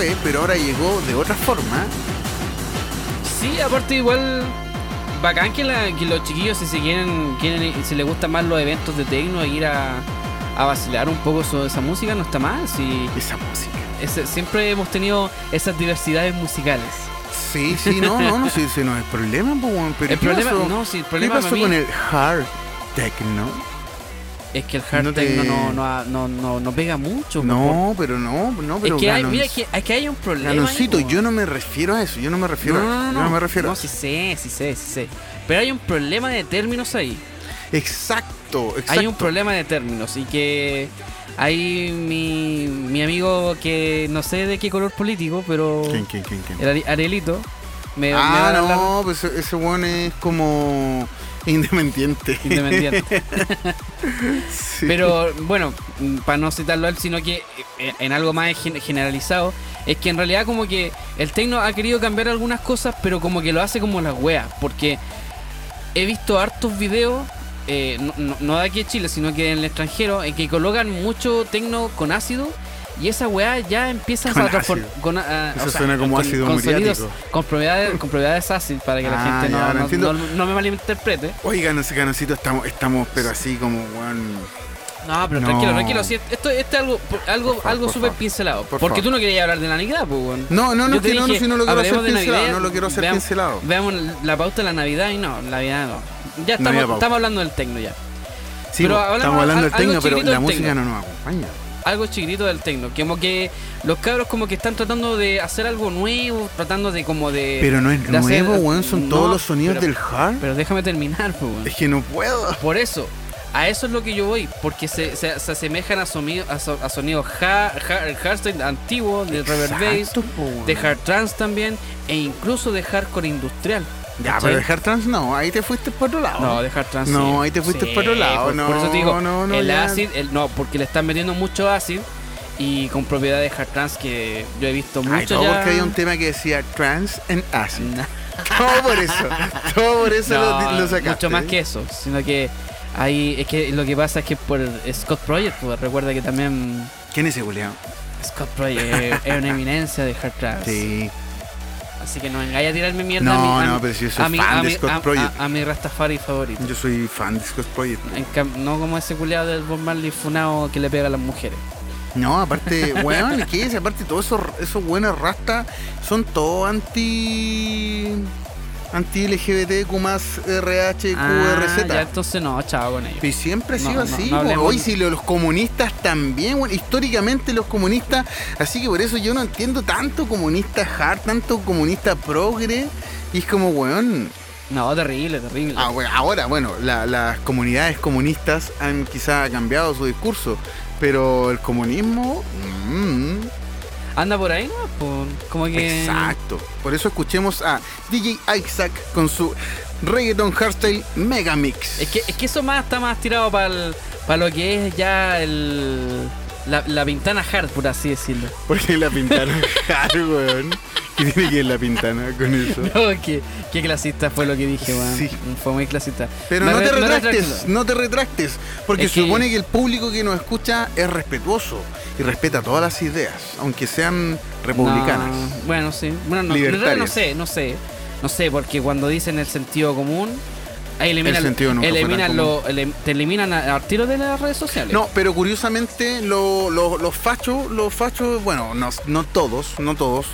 Speaker 3: Fue, pero ahora llegó de otra forma.
Speaker 2: Sí, aparte igual bacán que, la- que los chiquillos si se quieren, quieren si les gustan más los eventos de techno ir a, a vacilar un poco sobre esa música no está mal, si
Speaker 3: Esa música.
Speaker 2: siempre hemos tenido esas diversidades musicales.
Speaker 3: Sí, sí, no, no, no, sí, sí, no es problema, weón, pero
Speaker 2: el
Speaker 3: ¿qué
Speaker 2: problema,
Speaker 3: pasó?
Speaker 2: no, sí, el
Speaker 3: ¿Qué
Speaker 2: problema
Speaker 3: pasó
Speaker 2: para mí
Speaker 3: con el hard techno?
Speaker 2: Es que el hard
Speaker 3: no
Speaker 2: techno no, no, no, no, no pega mucho.
Speaker 3: No, pero no, no, pero
Speaker 2: es que hay,
Speaker 3: Ganon-
Speaker 2: mira, que, es que hay un problema.
Speaker 3: Ganoncito, yo no me refiero a eso, yo no me refiero
Speaker 2: no,
Speaker 3: a
Speaker 2: no,
Speaker 3: eso,
Speaker 2: no,
Speaker 3: no me refiero
Speaker 2: No, sí sé, sí sé, sí sé. Pero hay un problema de términos ahí.
Speaker 3: Exacto, exacto.
Speaker 2: Hay un problema de términos y que hay mi, mi amigo que no sé de qué color político, pero
Speaker 3: ¿Quién, quién, quién, quién?
Speaker 2: el me, me
Speaker 3: Ah,
Speaker 2: hablar
Speaker 3: no, pues ese- ese weón es como independiente.
Speaker 2: independiente. (laughs)
Speaker 3: Sí.
Speaker 2: Pero bueno, para no citarlo él, sino que eh, en algo más gen- generalizado, es que en realidad como que el tecno ha querido cambiar algunas cosas, pero como que lo hace como las weas, porque he visto hartos videos, eh, no, no- no de aquí en Chile, sino que en el extranjero, en que colocan mucho tecno con ácido. Y esa weá ya empieza
Speaker 3: Con
Speaker 2: a transformar. Con, ah,
Speaker 3: Eso suena como ácido
Speaker 2: con sonidos, con propiedades, con propiedades ácidas para que la
Speaker 3: Ah,
Speaker 2: gente
Speaker 3: ya,
Speaker 2: no, no,
Speaker 3: entiendo.
Speaker 2: no- no me malinterprete.
Speaker 3: Oigan, ese ganoncito estamos, estamos, pero así como, weón.
Speaker 2: No, pero tranquilo, tranquilo. si esto, esto es algo, algo,
Speaker 3: favor,
Speaker 2: algo súper pincelado.
Speaker 3: Por
Speaker 2: porque
Speaker 3: favor.
Speaker 2: tú no querías hablar de la Navidad, pues, weón.
Speaker 3: No, no, no, que no,
Speaker 2: dije,
Speaker 3: si no lo quiero hacer pincelado,
Speaker 2: Navidad,
Speaker 3: no lo quiero hacer
Speaker 2: veamos-
Speaker 3: pincelado.
Speaker 2: Veamos la pauta de la Navidad y no, Navidad no. Ya estamos, estamos hablando del tecno ya.
Speaker 3: Sí,
Speaker 2: Pero hablamos
Speaker 3: estamos hablando del tecno, pero la música no nos acompaña.
Speaker 2: Algo chiquitito del tecno. Como que los cabros como que están tratando de hacer algo nuevo, tratando de como de...
Speaker 3: Pero no es
Speaker 2: hacer-
Speaker 3: nuevo, weón, son
Speaker 2: No,
Speaker 3: todos los sonidos
Speaker 2: pero-
Speaker 3: del hard.
Speaker 2: Pero déjame terminar, weón.
Speaker 3: Es que no puedo.
Speaker 2: Por eso, a eso es lo que yo voy, porque se, se, se asemejan a, sonido, a, so- a sonidos ha- ha- hardstyle antiguo, de reverb bass,
Speaker 3: po,
Speaker 2: de hard trance también, e incluso de hardcore industrial.
Speaker 3: Ya,
Speaker 2: ¿cachai?
Speaker 3: pero de hard trance no, ahí te fuiste por otro lado.
Speaker 2: No, de hard trance.
Speaker 3: No,
Speaker 2: sí.
Speaker 3: ahí te fuiste
Speaker 2: Sí,
Speaker 3: por otro lado,
Speaker 2: por,
Speaker 3: no,
Speaker 2: por eso te digo,
Speaker 3: no, no,
Speaker 2: el acid, el, no, porque le están metiendo mucho acid y con propiedades hard trance que yo he visto
Speaker 3: Ay,
Speaker 2: mucho
Speaker 3: todo
Speaker 2: ya.
Speaker 3: porque había un tema que decía trance and acid.
Speaker 2: Na- (laughs)
Speaker 3: Todo por eso. Todo por eso
Speaker 2: no,
Speaker 3: lo, lo sacaste.
Speaker 2: mucho más que eso, sino que ahí es que lo que pasa es que por Scott Project, pues, recuerda que también
Speaker 3: ¿Quién es ese culiao?
Speaker 2: Scott Project es una eminencia de hard trance.
Speaker 3: Sí.
Speaker 2: Así que no vengáis a tirarme mierda
Speaker 3: No,
Speaker 2: a mi, a
Speaker 3: no, pero si yo soy
Speaker 2: a mi-
Speaker 3: fan de Scott
Speaker 2: a-
Speaker 3: Project.
Speaker 2: A, a mi Rastafari favorito.
Speaker 3: Yo soy fan de Scott Project.
Speaker 2: En no como ese culiado del Bob Marley funado que le pega a las mujeres.
Speaker 3: No, aparte, (laughs) weón, ¿qué es? Aparte, todos esos, esos buenos rastas son todos anti. Anti LGBTQ más RH,
Speaker 2: Ah, ya entonces no, chao con ellos.
Speaker 3: Y siempre ha sido
Speaker 2: no,
Speaker 3: así.
Speaker 2: no
Speaker 3: Hoy si lo- los comunistas también, bueno, históricamente los comunistas, así que por eso yo no entiendo tanto comunista hard, tanto comunista progre. Y es como, weón,
Speaker 2: No, terrible, terrible.
Speaker 3: ah, we- ahora, bueno, la- las comunidades comunistas han quizá cambiado su discurso, pero el comunismo... mm,
Speaker 2: Anda por ahí, ¿no? Pues, como que.
Speaker 3: Exacto. Por eso escuchemos a DJ Isaac con su reggaeton hardstyle mega mix.
Speaker 2: Es que, es que eso más está más tirado para lo que es ya el. La, la ventana hard, por así decirlo. (laughs)
Speaker 3: Porque la pintaron hard, weón. ¿Qué tiene que ver la pintana con eso? (laughs)
Speaker 2: No, qué, qué clasista fue lo que dije, weón.
Speaker 3: Sí.
Speaker 2: Fue muy clasista.
Speaker 3: Pero
Speaker 2: Me
Speaker 3: no
Speaker 2: re-
Speaker 3: te retractes, no te retractes, porque
Speaker 2: Es que-
Speaker 3: supone que el público que nos escucha es respetuoso y respeta todas las ideas, aunque sean republicanas.
Speaker 2: No, bueno, sí. Bueno, no, no sé, no sé. No sé, porque cuando dicen el sentido común, ahí eliminan,
Speaker 3: El sentido nunca
Speaker 2: eliminan lo, elim- te eliminan al tiro de las redes sociales.
Speaker 3: No, pero curiosamente lo- lo- los fachos, los fachos, bueno, no, no todos, no todos,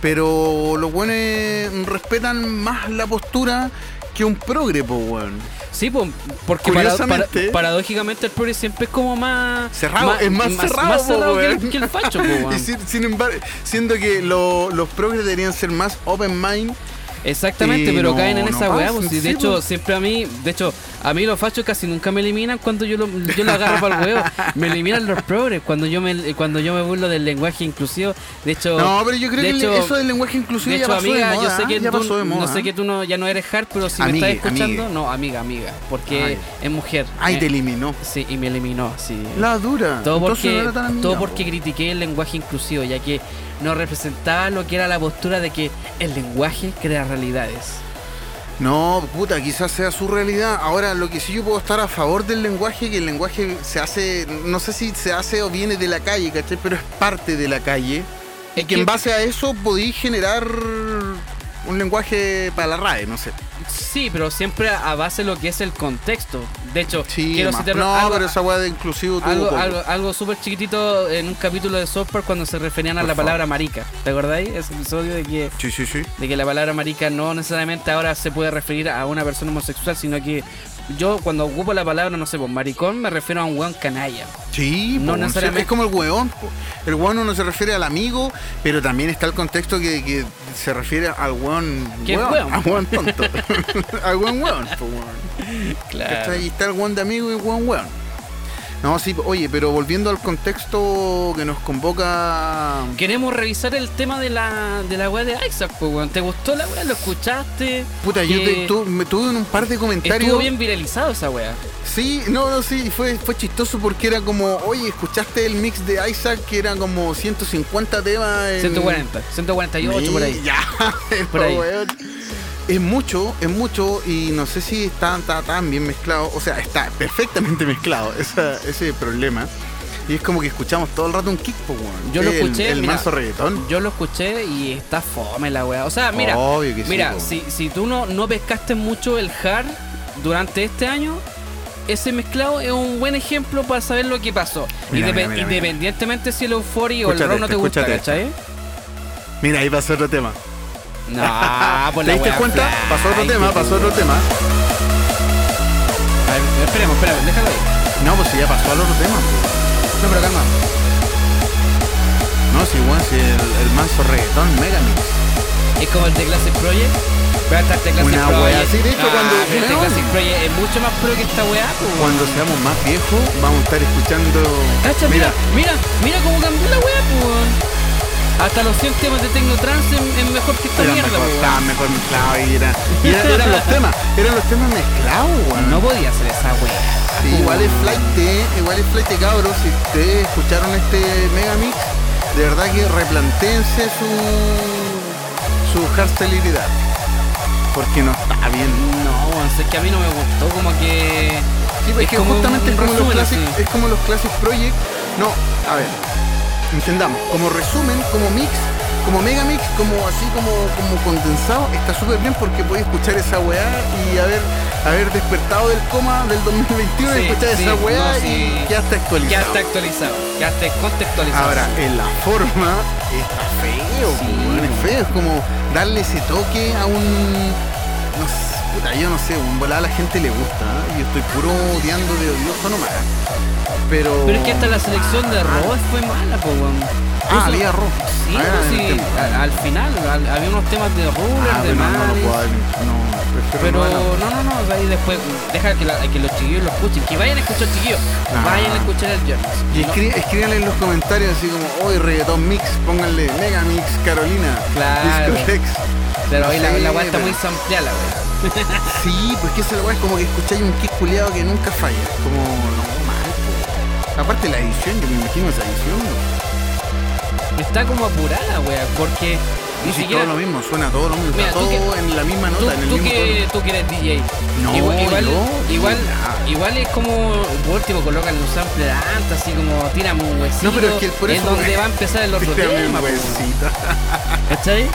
Speaker 3: pero los buenos respetan más la postura que un progre, po, weón.
Speaker 2: Sí, po, porque para-
Speaker 3: Curiosamente-
Speaker 2: para- paradójicamente el progre siempre es como más
Speaker 3: Cerrado, es más, cerrado,
Speaker 2: más
Speaker 3: po,
Speaker 2: cerrado que,
Speaker 3: weón.
Speaker 2: el, que el facho, po, (laughs) weón.
Speaker 3: y sin, sin embargo, siendo que lo- los progres deberían ser más open mind,
Speaker 2: Exactamente, pero
Speaker 3: no-
Speaker 2: caen en
Speaker 3: no
Speaker 2: esa weá. pues, y de
Speaker 3: sí,
Speaker 2: hecho,
Speaker 3: pues.
Speaker 2: siempre a mí, de hecho, a mí los fachos casi nunca me eliminan cuando yo lo, yo lo agarro para el huevo. Me eliminan los progres cuando yo me cuando yo me burlo del lenguaje inclusivo. De hecho,
Speaker 3: No, pero yo creo que
Speaker 2: hecho-
Speaker 3: eso del lenguaje inclusivo
Speaker 2: de
Speaker 3: ya
Speaker 2: hecho,
Speaker 3: pasó
Speaker 2: amiga,
Speaker 3: de moda.
Speaker 2: yo sé que
Speaker 3: ya
Speaker 2: tú,
Speaker 3: pasó de moda.
Speaker 2: no sé que tú no, ya no eres hard, pero si me estás escuchando, no, amiga, amiga, porque
Speaker 3: Ay.
Speaker 2: es mujer.
Speaker 3: Ay,
Speaker 2: Eh,
Speaker 3: te eliminó.
Speaker 2: Sí, y me eliminó, sí.
Speaker 3: La dura.
Speaker 2: Todo
Speaker 3: Entonces
Speaker 2: porque,
Speaker 3: no
Speaker 2: todo
Speaker 3: po.
Speaker 2: porque critiqué el lenguaje inclusivo, ya que no representaba lo que era la postura de que el lenguaje crea realidades.
Speaker 3: No, puta, quizás sea su realidad. Ahora, lo que sí yo puedo estar a favor del lenguaje, que el lenguaje se hace, no sé si se hace o viene de la calle, ¿cachai? Pero es parte de la calle. Y
Speaker 2: Es
Speaker 3: que
Speaker 2: que-
Speaker 3: en base a eso podéis generar un lenguaje para la RAE, no sé.
Speaker 2: Sí, pero siempre a base de lo que es el contexto. De hecho,
Speaker 3: Sí,
Speaker 2: quiero citar
Speaker 3: no,
Speaker 2: algo,
Speaker 3: pero esa weá de inclusivo tuvo
Speaker 2: algo, algo, algo súper chiquitito en un capítulo de South Park cuando se referían a
Speaker 3: Por
Speaker 2: la
Speaker 3: favor.
Speaker 2: palabra marica. ¿Te acordáis? Ese episodio de que,
Speaker 3: Sí, sí, sí.
Speaker 2: de que la palabra marica no necesariamente ahora se puede referir a una persona homosexual, sino que yo cuando ocupo la palabra, no sé, pues maricón me refiero a un weón canalla.
Speaker 3: Sí,
Speaker 2: No
Speaker 3: po,
Speaker 2: necesariamente-
Speaker 3: es como el hueón. po. El hueón uno se refiere al amigo, pero también está el contexto que, que se refiere al hueón.
Speaker 2: ¿Qué hueón?
Speaker 3: Al hueón tonto. (laughs) al hueón hueón. po, hueón. (laughs) ¿Cachai? Ahí está el hueón de amigo y el hueón hueón. No, sí, oye, pero volviendo al contexto que nos convoca.
Speaker 2: Queremos revisar el tema de la, de la weá de Isaac, pues, weón. ¿Te gustó la weá? ¿Lo escuchaste?
Speaker 3: Puta, yo te- tu- me tuve un par de comentarios.
Speaker 2: Estuvo bien viralizado esa weá.
Speaker 3: Sí, no, no, sí, fue, fue chistoso porque era como, oye, ¿escuchaste el mix de Isaac que era como 150 temas? en-
Speaker 2: 140, 148 por ahí.
Speaker 3: Ya, (laughs)
Speaker 2: Por ahí.
Speaker 3: weón, Es mucho, es mucho y no sé si está, está tan bien mezclado. O sea, está perfectamente (laughs) mezclado, esa- ese problema. Y es como que escuchamos todo el rato un kick.
Speaker 2: Yo lo
Speaker 3: El-
Speaker 2: escuché,
Speaker 3: El,
Speaker 2: mira,
Speaker 3: manso reggaetón.
Speaker 2: Yo lo escuché y está fome la weá. O sea, mira,
Speaker 3: Obvio que sí,
Speaker 2: mira,
Speaker 3: po.
Speaker 2: si, si tú no, no pescaste mucho el hard durante este año, ese mezclado es un buen ejemplo para saber lo que pasó.
Speaker 3: Mira, mira.
Speaker 2: Independientemente si el Euphoria o el rock no te gusta, ¿cachai?
Speaker 3: Mira, ahí pasó otro tema.
Speaker 2: No, pues
Speaker 3: ¿Te diste cuenta?
Speaker 2: fly,
Speaker 3: Pasó otro
Speaker 2: que
Speaker 3: tema, pasó otro tema.
Speaker 2: A ver, esperemos, esperemos, déjalo ahí.
Speaker 3: No, pues si ya pasó al otro tema.
Speaker 2: No, pero calma.
Speaker 3: No, si weón, si el, el manso reggaetón Megamix.
Speaker 2: Es como el de Classic Project. Pero hasta el de Classic
Speaker 3: Una
Speaker 2: Project.
Speaker 3: wea así, de hecho,
Speaker 2: Ah,
Speaker 3: cuando- weón.
Speaker 2: Classic Project es mucho más pro que esta weá, pues.
Speaker 3: Cuando seamos más viejos, vamos a estar escuchando.
Speaker 2: Cacha, mira, mira, mira cómo cambió la weá, pues. Hasta los 100 temas de Technotrance es, es mejor que esta mierda,
Speaker 3: mejor, mejor mezclado y era, y era- eran los temas, eran los temas mezclados, weón.
Speaker 2: No podía hacer esa weá.
Speaker 3: Sí, igual es flight, igual es flight, cabros. Si ustedes escucharon este megamix, de verdad que replantéense su su hardstyleidad. Porque no está bien.
Speaker 2: No, es que a mí no me gustó, como que.
Speaker 3: Sí, pues es
Speaker 2: Es
Speaker 3: que
Speaker 2: como
Speaker 3: justamente
Speaker 2: un
Speaker 3: es como, los classic, es como los Classic Project. No, a ver, entendamos. Como resumen, como mix, como mega mix, como así como, como condensado, está súper bien porque podéis escuchar esa weá y haber, haber despertado del coma del 2021 y escuchar
Speaker 2: sí,
Speaker 3: esa weá
Speaker 2: no, sí.
Speaker 3: y
Speaker 2: Ya
Speaker 3: actualizado.
Speaker 2: está actualizado, ya está contextualizado.
Speaker 3: Ahora, en la forma está feo, es feo, es como darle ese toque a un. No sé, puta, yo no sé, un volada a la gente le gusta, ¿eh? yo estoy puro odiando de odioso nomás. Pero.
Speaker 2: Pero es que hasta la selección de Ross fue mala, pues, weón.
Speaker 3: Ah, había rock.
Speaker 2: Sí,
Speaker 3: Ah,
Speaker 2: pues, sí, al final al- había unos temas de Ruler,
Speaker 3: Ah,
Speaker 2: de
Speaker 3: no,
Speaker 2: Pero
Speaker 3: no,
Speaker 2: no, no, ahí después deja que, la- que los chiquillos lo escuchen, que vayan a escuchar chiquillos,
Speaker 3: No.
Speaker 2: vayan a escuchar el Jonas.
Speaker 3: Y escri- escríbanle en los comentarios así como, hoy reggaeton mix, pónganle mega mix Carolina,
Speaker 2: Claro.
Speaker 3: Discotex.
Speaker 2: Pero ahí la, la weá está
Speaker 3: pero-
Speaker 2: muy sampleada, weá. (laughs)
Speaker 3: Sí, pues que esa weá es como que escucháis un kick culiado que nunca falla. Como, no, mal. Aparte la edición, yo me imagino esa edición.
Speaker 2: Está como apurada, weá, porque ni
Speaker 3: si
Speaker 2: siquiera.
Speaker 3: todo lo mismo, suena todo lo mismo,
Speaker 2: Mira, tú
Speaker 3: todo
Speaker 2: que-
Speaker 3: en la misma
Speaker 2: Tú,
Speaker 3: nota, en el
Speaker 2: tú
Speaker 3: mismo
Speaker 2: que, tú que eres DJ.
Speaker 3: No,
Speaker 2: igual, igual,
Speaker 3: yo,
Speaker 2: igual, es como por último colocan un sample de antes, así como tírame un huesito.
Speaker 3: No, pero es que por eso-
Speaker 2: donde va a empezar el otro
Speaker 3: tono.
Speaker 2: Tema,
Speaker 3: un huesito.
Speaker 2: ¿cachai?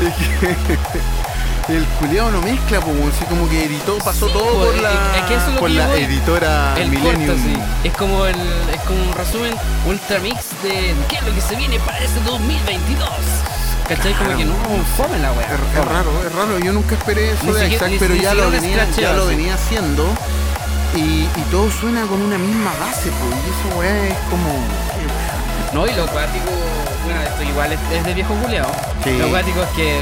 Speaker 2: (laughs)
Speaker 3: El culiado no mezcla, pues, así como que editó, pasó
Speaker 2: Sí,
Speaker 3: todo
Speaker 2: po,
Speaker 3: por
Speaker 2: es-
Speaker 3: la,
Speaker 2: es que eso es lo
Speaker 3: por la editora
Speaker 2: El
Speaker 3: Millennium.
Speaker 2: corto, sí. Es como el, es como un resumen ultra mix de qué es lo que se viene para este 2022. ¿Cachai? Como
Speaker 3: Claro.
Speaker 2: que no, fome la weá.
Speaker 3: Es, raro, es raro. Yo nunca esperé eso
Speaker 2: Ni
Speaker 3: de Isaac, pero
Speaker 2: ni
Speaker 3: ya, lo venía, ya lo venía haciendo. Y, y todo suena con una misma base, pues. Y eso, weá, es como.
Speaker 2: No, y lo cuático, bueno, esto igual es, es de viejo culeado.
Speaker 3: Sí.
Speaker 2: Lo cuático es que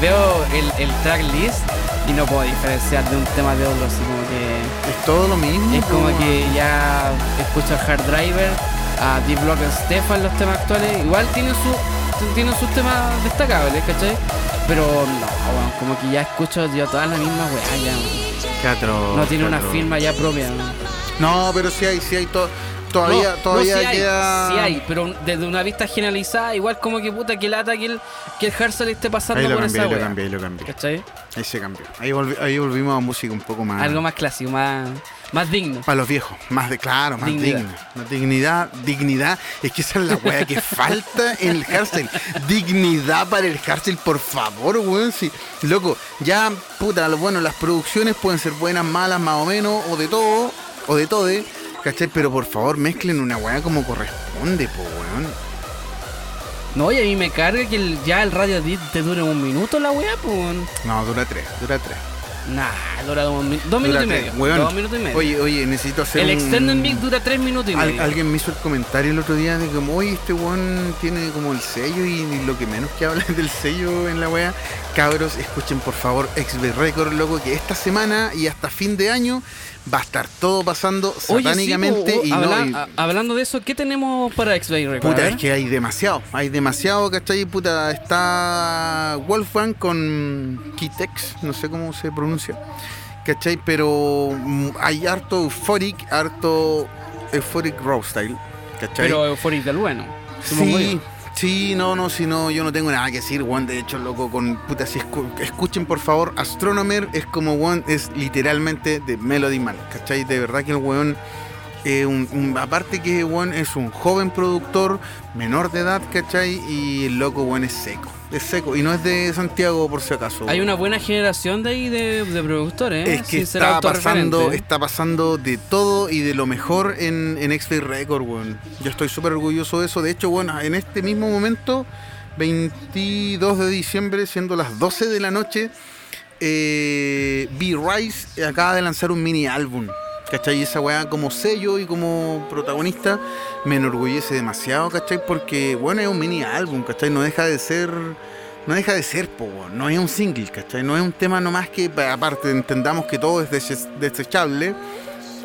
Speaker 2: veo el, el track list y no puedo diferenciar de un tema de otro, así como que
Speaker 3: Es todo lo mismo.
Speaker 2: es como que ya escucho a Hard Driver, a Deep Block Stefan los temas actuales, igual tienen su tienen sus temas destacables, ¿cachai? Pero no, weón, como que ya escucho yo todas las mismas weá, ya.
Speaker 3: atroz,
Speaker 2: No tiene
Speaker 3: qué
Speaker 2: una firma ya propia. weón.
Speaker 3: No, pero sí hay, sí hay todo. todavía,
Speaker 2: No,
Speaker 3: todavía
Speaker 2: no, sí hay,
Speaker 3: queda.
Speaker 2: sí hay, pero desde una vista generalizada, igual como que puta que lata que el, que el Hardstyle esté pasando
Speaker 3: Ahí lo
Speaker 2: por
Speaker 3: cambié,
Speaker 2: esa
Speaker 3: ahí lo cambié, ahí lo cambié.
Speaker 2: ¿Cachai?
Speaker 3: Ahí se cambió. Ahí, volvi- ahí volvimos a música un poco más.
Speaker 2: Algo más clásico, más, más digno.
Speaker 3: Para los viejos, más de claro, más
Speaker 2: Dignidad.
Speaker 3: digno. Más dignidad, dignidad. Es que esa es la weá que falta en el hardstyle. Dignidad para el hardstyle, por favor, weón. Sí. Loco, ya, puta, lo bueno, las producciones pueden ser buenas, malas, más o menos, o de todo, o de todo, ¿cachai? Pero por favor, mezclen una weá como corresponde, po, weón.
Speaker 2: No, y a mí me carga que el- ya el radio te dure un minuto la weá, pues.
Speaker 3: No, dura tres, dura tres.
Speaker 2: Nah, dura dos, dos
Speaker 3: Dura
Speaker 2: minutos y medio.
Speaker 3: weón.
Speaker 2: Dos minutos y medio.
Speaker 3: Oye, oye, necesito hacer
Speaker 2: el
Speaker 3: un...
Speaker 2: extended mix dura tres minutos y
Speaker 3: Al-
Speaker 2: medio.
Speaker 3: alguien me hizo el comentario el otro día de como, oye, este weón tiene como el sello y, y lo que menos que habla es del sello en la wea. Cabros, escuchen por favor XB Record, loco, que esta semana y hasta fin de año va a estar todo pasando
Speaker 2: Oye, sí,
Speaker 3: satánicamente y no...
Speaker 2: habla-
Speaker 3: y-
Speaker 2: a- hablando de eso, ¿qué tenemos para X-Bay Record?
Speaker 3: Puta, es que hay demasiado, hay demasiado, ¿cachai? Puta, está Wolfgang con Kitex, no sé cómo se pronuncia, ¿cachai? Pero mm, hay harto Euphoric, harto Euphoric Raw Style, ¿cachai?
Speaker 2: Pero Euphoric del bueno.
Speaker 3: Sí. Sí, no, no, si no, yo no tengo nada que decir, Juan. De hecho, loco, con puta, si escu- escuchen por favor, Astronomer es como Juan, es literalmente de Melody Man, ¿cachai? De verdad que el weón, un- aparte que Juan es un joven productor, menor de edad, ¿cachai? Y el loco, Juan, es seco, es seco. Y no es de Santiago, por si acaso.
Speaker 2: Hay una buena generación de ahí de, de productores, ¿eh?
Speaker 3: Es que
Speaker 2: Sin
Speaker 3: está pasando, está pasando de todo y de lo mejor en, en X-Play Record, weón. Yo estoy súper orgulloso de eso. De hecho, bueno, en este mismo momento, 22 de diciembre, siendo las 12 de la noche, eh, B-Rise acaba de lanzar un mini álbum. ¿Cachai? Y esa weá como sello y como protagonista me enorgullece demasiado, ¿cachai? Porque, bueno, es un mini álbum, ¿cachai? No deja de ser no deja de ser, po, no es un single, ¿cachai? No es un tema nomás que, pa- aparte, entendamos que todo es desechable,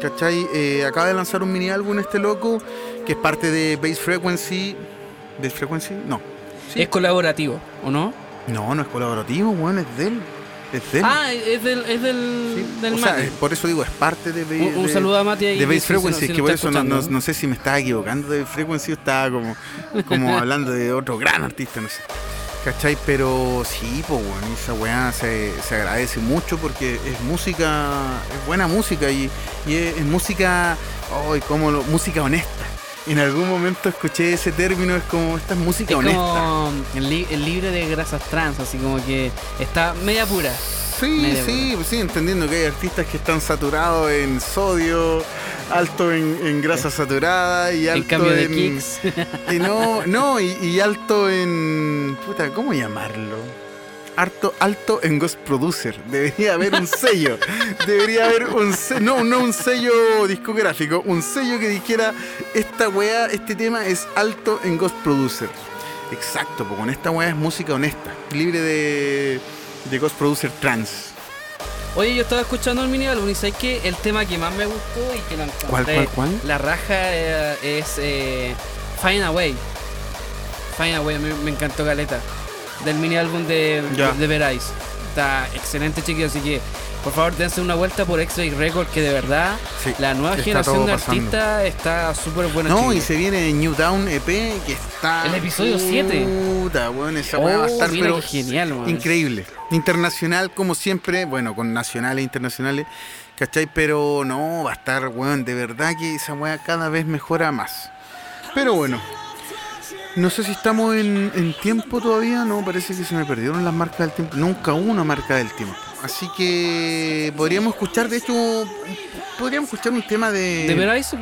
Speaker 3: ¿cachai? Eh, acaba de lanzar un mini álbum este loco, que es parte de Base Frequency. ¿Base Frequency? No. Sí.
Speaker 2: Es colaborativo, ¿o no?
Speaker 3: No, no es colaborativo, weón, es de él. Es él.
Speaker 2: Ah, es del, es del,
Speaker 3: Sí.
Speaker 2: del
Speaker 3: o sea,
Speaker 2: Mati.
Speaker 3: es- por eso digo, es parte de,
Speaker 2: Un, un saludo a Mati ahí.
Speaker 3: de Base
Speaker 2: si-
Speaker 3: Frequency,
Speaker 2: si
Speaker 3: es que por eso no, no- sé si me estaba equivocando de Frequency o estaba como, como (laughs) hablando de otro gran artista, no sé. ¿Cachai? Pero sí, pues bueno, esa weá se, se agradece mucho porque es música, es buena música y, y es, es música, ay, como lo- música honesta. En algún momento escuché ese término, es como, esta es música
Speaker 2: Es
Speaker 3: honesta.
Speaker 2: como el, li- el libre de grasas trans, así como que está media pura.
Speaker 3: Sí,
Speaker 2: Media
Speaker 3: sí, sí, entendiendo que hay artistas que están saturados en sodio, alto en, en grasa saturada y alto
Speaker 2: En cambio de
Speaker 3: en-
Speaker 2: kicks.
Speaker 3: Y no, no, y, y alto en. Puta, ¿cómo llamarlo? Alto, alto en Ghost Producer. Debería haber un sello. Debería haber un sello. No, no un sello discográfico. Un sello que dijera: Esta weá, este tema es alto en Ghost Producer. Exacto, porque con esta weá es música honesta. Libre de, de Ghost Producer trans.
Speaker 2: Oye, yo estaba escuchando el mini álbum y sabes que el tema que más me gustó y que lo encontré
Speaker 3: ¿Cuál, cuál, cuál?
Speaker 2: La raja eh, es eh, Find a Way. Find a Way, me, me encantó Galeta. Del mini álbum de,
Speaker 3: Ya.
Speaker 2: de Verais. Está excelente, chiquillos, así que por favor dense una vuelta por X-Ray Record, que de verdad
Speaker 3: Sí,
Speaker 2: la nueva generación de artistas está súper buena.
Speaker 3: No, y se viene New Down EP que está.
Speaker 2: El episodio siete.
Speaker 3: Puta, weón, esa
Speaker 2: Oh,
Speaker 3: va a estar
Speaker 2: mira
Speaker 3: pero
Speaker 2: genial, man.
Speaker 3: increíble. Internacional, como siempre, bueno, con nacionales e internacionales, ¿cachai? Pero no, va a estar, weón, de verdad que esa weá cada vez mejora más. Pero bueno. No sé si estamos en, en tiempo todavía, no, parece que se me perdieron las marcas del tiempo. Nunca hubo una marca del tiempo. Así que podríamos escuchar, de hecho, podríamos escuchar un tema de...
Speaker 2: De Verais,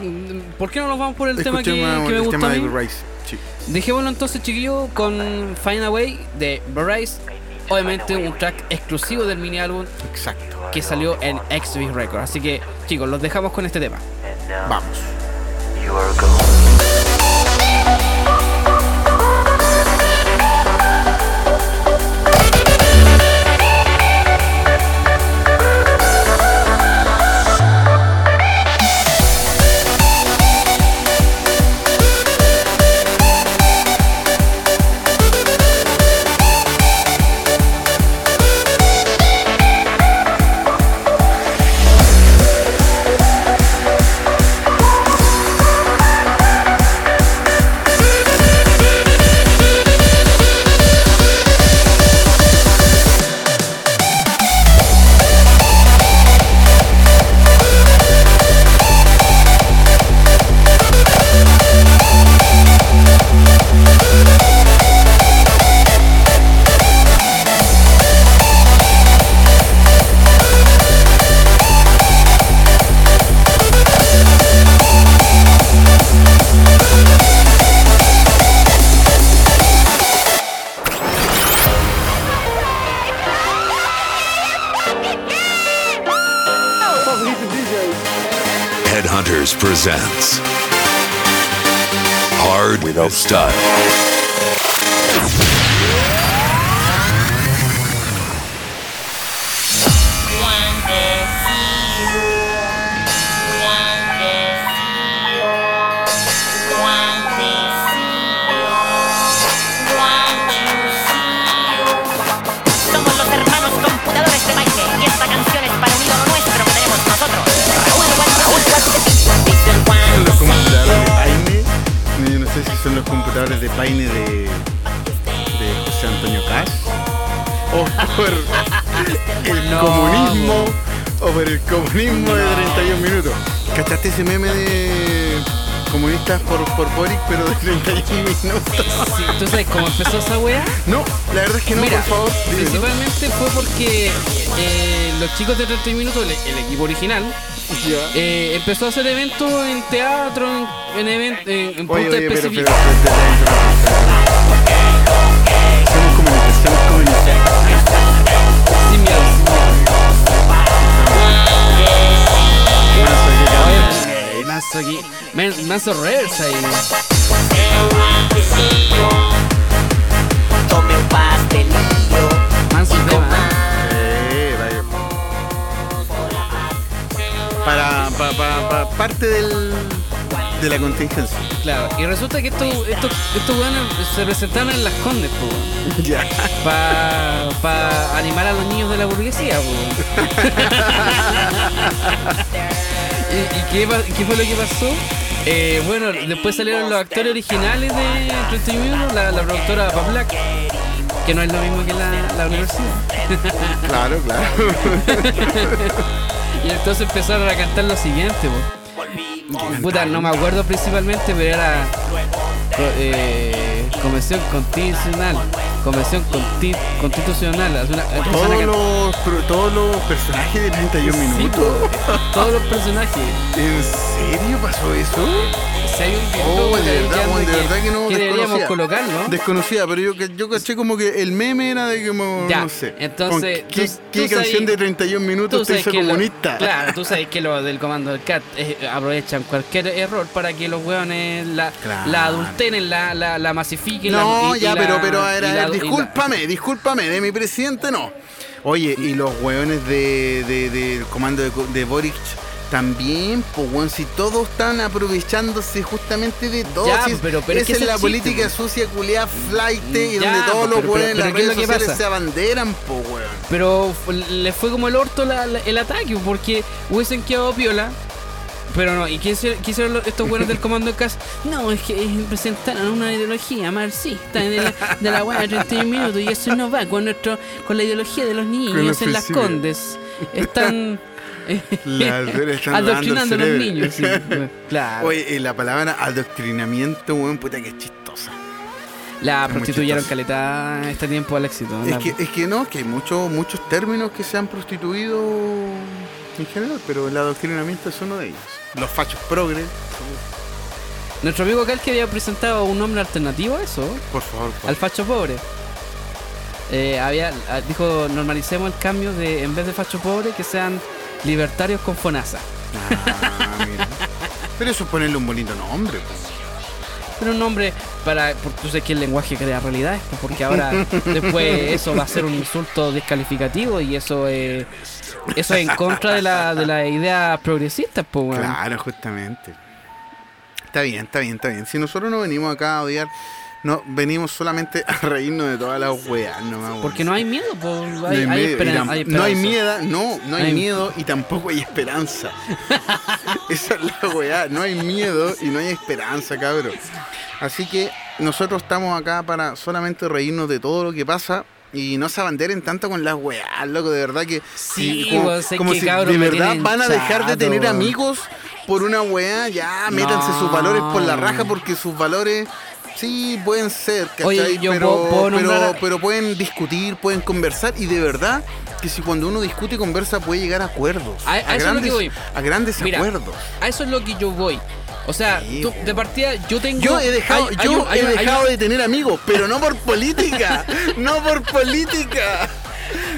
Speaker 2: ¿por qué no nos vamos por el tema que, me
Speaker 3: el
Speaker 2: gustó
Speaker 3: tema
Speaker 2: a
Speaker 3: de
Speaker 2: mí?
Speaker 3: Rise. Sí.
Speaker 2: Dejémoslo entonces, chiquillo, con Find a Way de Verais. Obviamente un track exclusivo del mini álbum
Speaker 3: Exacto.
Speaker 2: que salió en XB Records. Así que, chicos, los dejamos con este tema.
Speaker 3: Vamos.
Speaker 4: De
Speaker 2: 30 minutos, el, el equipo original,
Speaker 3: Ya.
Speaker 2: eh, empezó a hacer eventos en teatro, en, en eventos, en, en puntos específicos. Sin miedo. Oye, Mazo aquí. Ahí.
Speaker 3: Pa- pa- pa- parte del, de la contingencia.
Speaker 2: Claro. Y resulta que estos estos estos weones se presentaron en las condes, po.
Speaker 3: Ya.
Speaker 2: Para animar a los niños de la burguesía. (laughs) ¿Y, y qué, pa- qué fue lo que pasó? Eh, bueno, después salieron los actores originales de 31 minutos, la, la productora Paplac, que no es lo mismo que la, la universidad.
Speaker 3: Claro, claro. (laughs)
Speaker 2: Y entonces empezaron a cantar lo siguiente. Puta, no me acuerdo principalmente, pero era eh, convención constitucional, convención conti- constitucional. una-
Speaker 3: Todos los, todos los personajes de 31
Speaker 2: Sí,
Speaker 3: minutos. (laughs)
Speaker 2: todos los personajes.
Speaker 3: ¿En serio pasó eso?
Speaker 2: Si hay un
Speaker 3: Oh, de verdad,
Speaker 2: que,
Speaker 3: verdad que no
Speaker 2: deberíamos colocarlo.
Speaker 3: Desconocida, pero yo, que- yo caché como que el meme era de como,
Speaker 2: Ya,
Speaker 3: no sé.
Speaker 2: entonces,
Speaker 3: ¿Qué,
Speaker 2: tú-
Speaker 3: qué
Speaker 2: tú
Speaker 3: canción
Speaker 2: sabes-
Speaker 3: de 31 minutos te hizo
Speaker 2: que lo-
Speaker 3: comunista?
Speaker 2: claro, tú sabes que los (laughs) del comando del CAT eh, aprovechan cualquier error para que los hueones la,
Speaker 3: Claro.
Speaker 2: la adulteren, la, la, la masifiquen.
Speaker 3: No,
Speaker 2: y-
Speaker 3: ya, pero, pero, a ver,
Speaker 2: y
Speaker 3: a
Speaker 2: la-
Speaker 3: discúlpame, discúlpame, de mi presidente no. Oye, y los hueones de, de- del comando de, de Boric también, pues, weón, si todos están aprovechándose justamente de todo.
Speaker 2: Ya,
Speaker 3: si es-
Speaker 2: pero- pero es
Speaker 3: esa
Speaker 2: que
Speaker 3: es la
Speaker 2: chiste,
Speaker 3: política
Speaker 2: pues.
Speaker 3: sucia, culiada, flight, y
Speaker 2: Ya,
Speaker 3: donde todos los hueones en las
Speaker 2: pero ¿qué es
Speaker 3: redes sociales
Speaker 2: pasa?
Speaker 3: se abanderan, pues, weón.
Speaker 2: Pero le fue como el orto la- la- el ataque, porque hubiesen quedado piola. Pero no, ¿y qué hicieron, estos buenos del comando de casa? No, es que eh, presentaron una ideología marxista de la, de la de 31 minutos y eso no va con nuestro con la ideología de los niños en las condes. Están (laughs) eh,
Speaker 3: están
Speaker 2: adoctrinando a los niños. sí, claro.
Speaker 3: Oye, la palabra adoctrinamiento, weón, puta que es chistosa.
Speaker 2: la
Speaker 3: es
Speaker 2: prostituyeron caleta este tiempo al éxito.
Speaker 3: Es
Speaker 2: La-
Speaker 3: que, es que no, que hay muchos muchos términos que se han prostituido en general, pero el adoctrinamiento es uno de ellos. Los fachos progres,
Speaker 2: Nuestro amigo que había presentado un nombre alternativo a eso.
Speaker 3: por favor. por-
Speaker 2: al facho pobre. Eh, había, ah, dijo, normalicemos el cambio de, en vez de facho pobre, que sean libertarios con FONASA.
Speaker 3: Ah, mira. (laughs) Pero eso es ponerle un bonito nombre. pues.
Speaker 2: Un nombre para, porque tú sabes que el lenguaje crea realidades, pues, porque ahora después eso va a ser un insulto descalificativo y eso es, eso es en contra de la, de la idea progresista, pues, weón.
Speaker 3: Claro, justamente. Está bien, está bien, está bien. Si nosotros no venimos acá a odiar, no venimos solamente a (laughs) reírnos de todas las weas, no
Speaker 2: Porque no hay miedo,
Speaker 3: No
Speaker 2: hay,
Speaker 3: hay,
Speaker 2: hay esperan- hay
Speaker 3: no hay
Speaker 2: esperanza.
Speaker 3: miedo, no, no hay miedo y tampoco hay esperanza. (laughs) Esa es la weá, no hay miedo y no hay esperanza, cabrón. Así que nosotros estamos acá para solamente reírnos de todo lo que pasa y no se abanderen tanto con las weás, loco, de verdad que
Speaker 2: Sí,
Speaker 3: como,
Speaker 2: sé
Speaker 3: como
Speaker 2: que,
Speaker 3: si
Speaker 2: cabrón,
Speaker 3: de verdad van a dejar de tener amigos por una weá, ya métanse sus valores por la raja
Speaker 2: No.
Speaker 3: porque sus valores Sí, pueden ser, ¿cachai?
Speaker 2: Oye, yo
Speaker 3: pero,
Speaker 2: puedo- puedo
Speaker 3: pero,
Speaker 2: nombrar a-
Speaker 3: pero pueden discutir, pueden conversar y de verdad que si cuando uno discute y conversa puede llegar a acuerdos.
Speaker 2: A- a eso es lo
Speaker 3: grandes,
Speaker 2: que voy.
Speaker 3: a grandes
Speaker 2: Mira,
Speaker 3: acuerdos.
Speaker 2: A eso es lo que yo voy. O sea,
Speaker 3: Sí,
Speaker 2: tú,
Speaker 3: po.
Speaker 2: de partida yo tengo.
Speaker 3: Yo he dejado,
Speaker 2: hay-
Speaker 3: yo
Speaker 2: hay
Speaker 3: he
Speaker 2: hay
Speaker 3: dejado de tener amigos, pero no por política, (laughs) no por política.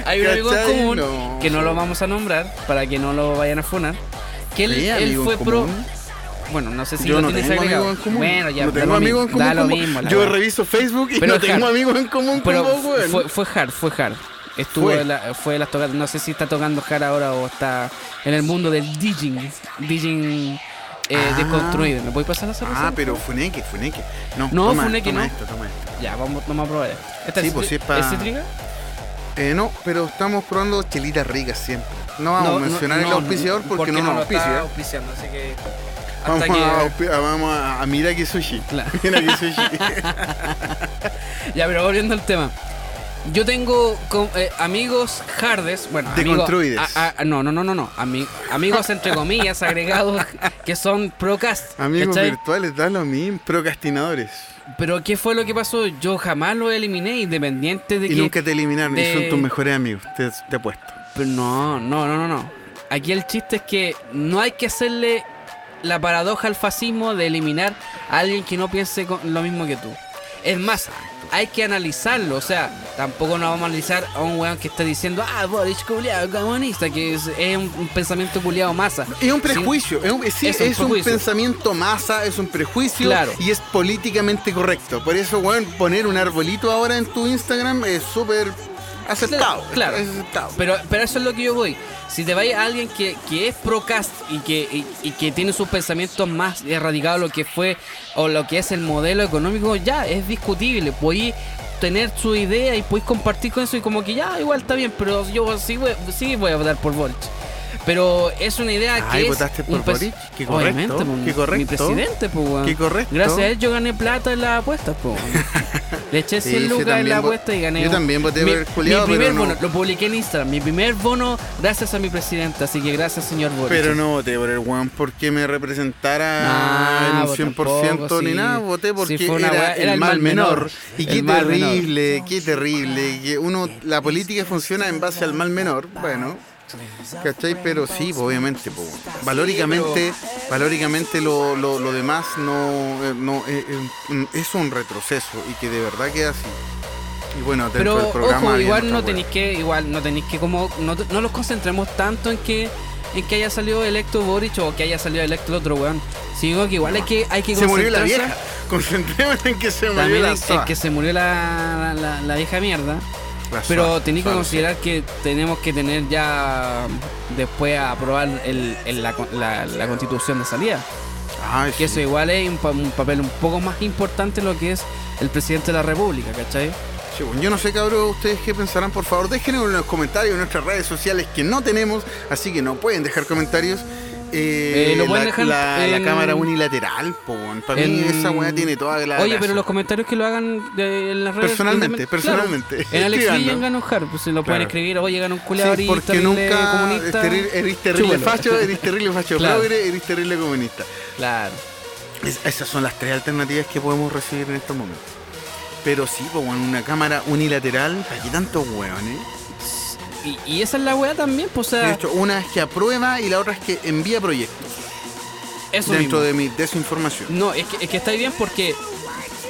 Speaker 2: Hay un amigo en común
Speaker 3: No.
Speaker 2: que no lo vamos a nombrar para que no lo vayan a funar. Que él, fue pro.
Speaker 3: común.
Speaker 2: Bueno, no sé si
Speaker 3: Yo
Speaker 2: lo
Speaker 3: no
Speaker 2: tienes
Speaker 3: tengo
Speaker 2: agregado.
Speaker 3: amigos en común.
Speaker 2: Bueno, ya
Speaker 3: no tengo amigos en común.
Speaker 2: da lo mismo,
Speaker 3: Yo
Speaker 2: weá.
Speaker 3: reviso Facebook y
Speaker 2: Pero
Speaker 3: no tengo
Speaker 2: hard.
Speaker 3: amigos en común
Speaker 2: Pero
Speaker 3: con vos, weón.
Speaker 2: fue, fue hard, fue hard. Estuvo
Speaker 3: Fue.
Speaker 2: la- fue las tocadas, no sé si está tocando hard ahora o está en el mundo del DJing, DJing eh,
Speaker 3: Ah.
Speaker 2: desconstruido. ¿Me puedes pasar la cerveza?
Speaker 3: Ah, pero Funeke, Funeke. No,
Speaker 2: No,
Speaker 3: toma,
Speaker 2: Funeke
Speaker 3: toma
Speaker 2: no.
Speaker 3: esto, toma esto.
Speaker 2: Ya, vamos, vamos a probar. ¿Esta
Speaker 3: Sí,
Speaker 2: es,
Speaker 3: pues, sí, es
Speaker 2: citri-
Speaker 3: pa-
Speaker 2: ¿es cítrica?
Speaker 3: Eh, no, pero estamos probando chelitas ricas siempre. No vamos a mencionar el
Speaker 2: no,
Speaker 3: auspiciador porque, no nos auspicia.
Speaker 2: auspiciando, así que
Speaker 3: Vamos,
Speaker 2: que...
Speaker 3: a, vamos a, a Miraki Sushi.
Speaker 2: Claro. (laughs)
Speaker 3: Miraki Sushi. (laughs)
Speaker 2: Ya, pero volviendo al tema. Yo tengo eh, amigos hardes, bueno, amigos, a- a- no, no, no, no, no, ami- amigos entre comillas (laughs) agregados que son procast,
Speaker 3: Amigos
Speaker 2: ¿cachai?
Speaker 3: virtuales, da lo mismo. Procrastinadores.
Speaker 2: Pero ¿qué fue lo que pasó? Yo jamás lo eliminé, independiente de
Speaker 3: Y
Speaker 2: que...
Speaker 3: nunca te eliminaron. Y
Speaker 2: de-
Speaker 3: son tus mejores amigos. Te, te apuesto.
Speaker 2: Pero no, no, no, no, no. Aquí el chiste es que no hay que hacerle la paradoja al fascismo de eliminar a alguien que no piense con- lo mismo que tú. Es más, hay que analizarlo. O sea, tampoco nos vamos a analizar a un weón que esté diciendo, ah, Boris culiado, comunista, que es, es un, un pensamiento culiado masa.
Speaker 3: Es un prejuicio, es un, sí,
Speaker 2: Es
Speaker 3: es
Speaker 2: un
Speaker 3: un, pensamiento masa, es un prejuicio
Speaker 2: Claro.
Speaker 3: y es políticamente correcto. Por eso, weón, poner un arbolito ahora en tu Instagram es súper aceptado.
Speaker 2: Claro.
Speaker 3: Es aceptado.
Speaker 2: Pero, pero eso es lo que yo voy. Si te vaya alguien que, que es procast y que, y, y que tiene sus pensamientos más erradicados lo que fue o lo que es el modelo económico, ya es discutible. Podéis tener su idea y podéis compartir con eso y como que ya igual está bien, pero yo sí voy, sí voy a votar por Boric. Pero es una idea que
Speaker 3: Ay,
Speaker 2: es
Speaker 3: votaste por Boric. Qué correcto,
Speaker 2: pues,
Speaker 3: qué correcto.
Speaker 2: Mi presidente, pues, weón.
Speaker 3: Qué correcto.
Speaker 2: Gracias a él yo gané plata en las apuestas, pues. (laughs) Le eché
Speaker 3: Sí,
Speaker 2: 100
Speaker 3: sí,
Speaker 2: lucas en la apuesta y gané.
Speaker 3: yo también voté
Speaker 2: mi,
Speaker 3: por el culiao,
Speaker 2: mi primer
Speaker 3: pero no-
Speaker 2: bono, lo publiqué en Instagram. Mi primer bono gracias a mi presidente. Así que gracias, señor Boric.
Speaker 3: Pero no voté por el weón porque me representara
Speaker 2: Ah,
Speaker 3: en un
Speaker 2: vos
Speaker 3: 100%
Speaker 2: tampoco,
Speaker 3: ni
Speaker 2: sí.
Speaker 3: nada. Voté porque
Speaker 2: Sí, una
Speaker 3: era,
Speaker 2: era el
Speaker 3: mal menor.
Speaker 2: menor.
Speaker 3: Y qué
Speaker 2: mal menor.
Speaker 3: terrible, qué terrible. Que uno, la política funciona en base al mal menor. Bueno. ¿Cachai? Pero sí, pues, obviamente. po. Valóricamente, valóricamente lo, lo, lo demás no, eh, no eh, eh, es un retroceso y que de verdad queda así. Y bueno, dentro
Speaker 2: Pero
Speaker 3: del programa.
Speaker 2: ojo, igual no tenéis que, igual no tenéis que como, no, no los concentremos tanto en que en que haya salido electo Boric o que haya salido electo el otro weón. Sino que igual hay que, hay que
Speaker 3: Se murió la
Speaker 2: concentrarse
Speaker 3: vieja. (laughs) Concentrémonos en que se murió
Speaker 2: También
Speaker 3: la
Speaker 2: en, en que se murió la, la, la vieja mierda.
Speaker 3: La
Speaker 2: Pero tenéis que considerar que tenemos que tener ya después a aprobar el, el- la, la- la constitución de salida.
Speaker 3: Ay,
Speaker 2: Que
Speaker 3: sí.
Speaker 2: eso igual es un, pa- un papel un poco más importante en lo que es el presidente de la república, ¿cachai?
Speaker 3: Sí, bueno, yo no sé, cabrón, ustedes qué pensarán, por favor, déjenlo en los comentarios en nuestras redes sociales que no tenemos, así que no pueden dejar comentarios. Eh,
Speaker 2: Eh, lo pueden
Speaker 3: la,
Speaker 2: dejar
Speaker 3: la- la
Speaker 2: en-
Speaker 3: cámara unilateral, po, para mí
Speaker 2: en-
Speaker 3: esa weá tiene toda la.
Speaker 2: Oye,
Speaker 3: gracia.
Speaker 2: pero los comentarios que lo hagan de- en las redes
Speaker 3: Personalmente, personalmente.
Speaker 2: Claro, en Alex. Villan gana un hard, pues se lo pueden
Speaker 3: Claro.
Speaker 2: escribir, oye,
Speaker 3: Sí,
Speaker 2: culiado y
Speaker 3: porque nunca
Speaker 2: comunista.
Speaker 3: eres, terri- eres terrible facho, eres terrible facho
Speaker 2: Claro.
Speaker 3: progre, eres terrible comunista.
Speaker 2: Claro.
Speaker 3: Es- esas son las tres alternativas que podemos recibir en estos momentos. Pero sí, pues, en una cámara unilateral, ¿para qué tantos hueones?
Speaker 2: Y, y esa es la weá también, pues, o
Speaker 3: De
Speaker 2: sea,
Speaker 3: hecho, una es que aprueba y la otra es que envía proyectos
Speaker 2: eso
Speaker 3: dentro
Speaker 2: mismo.
Speaker 3: de mi desinformación.
Speaker 2: No, es que, es que está bien porque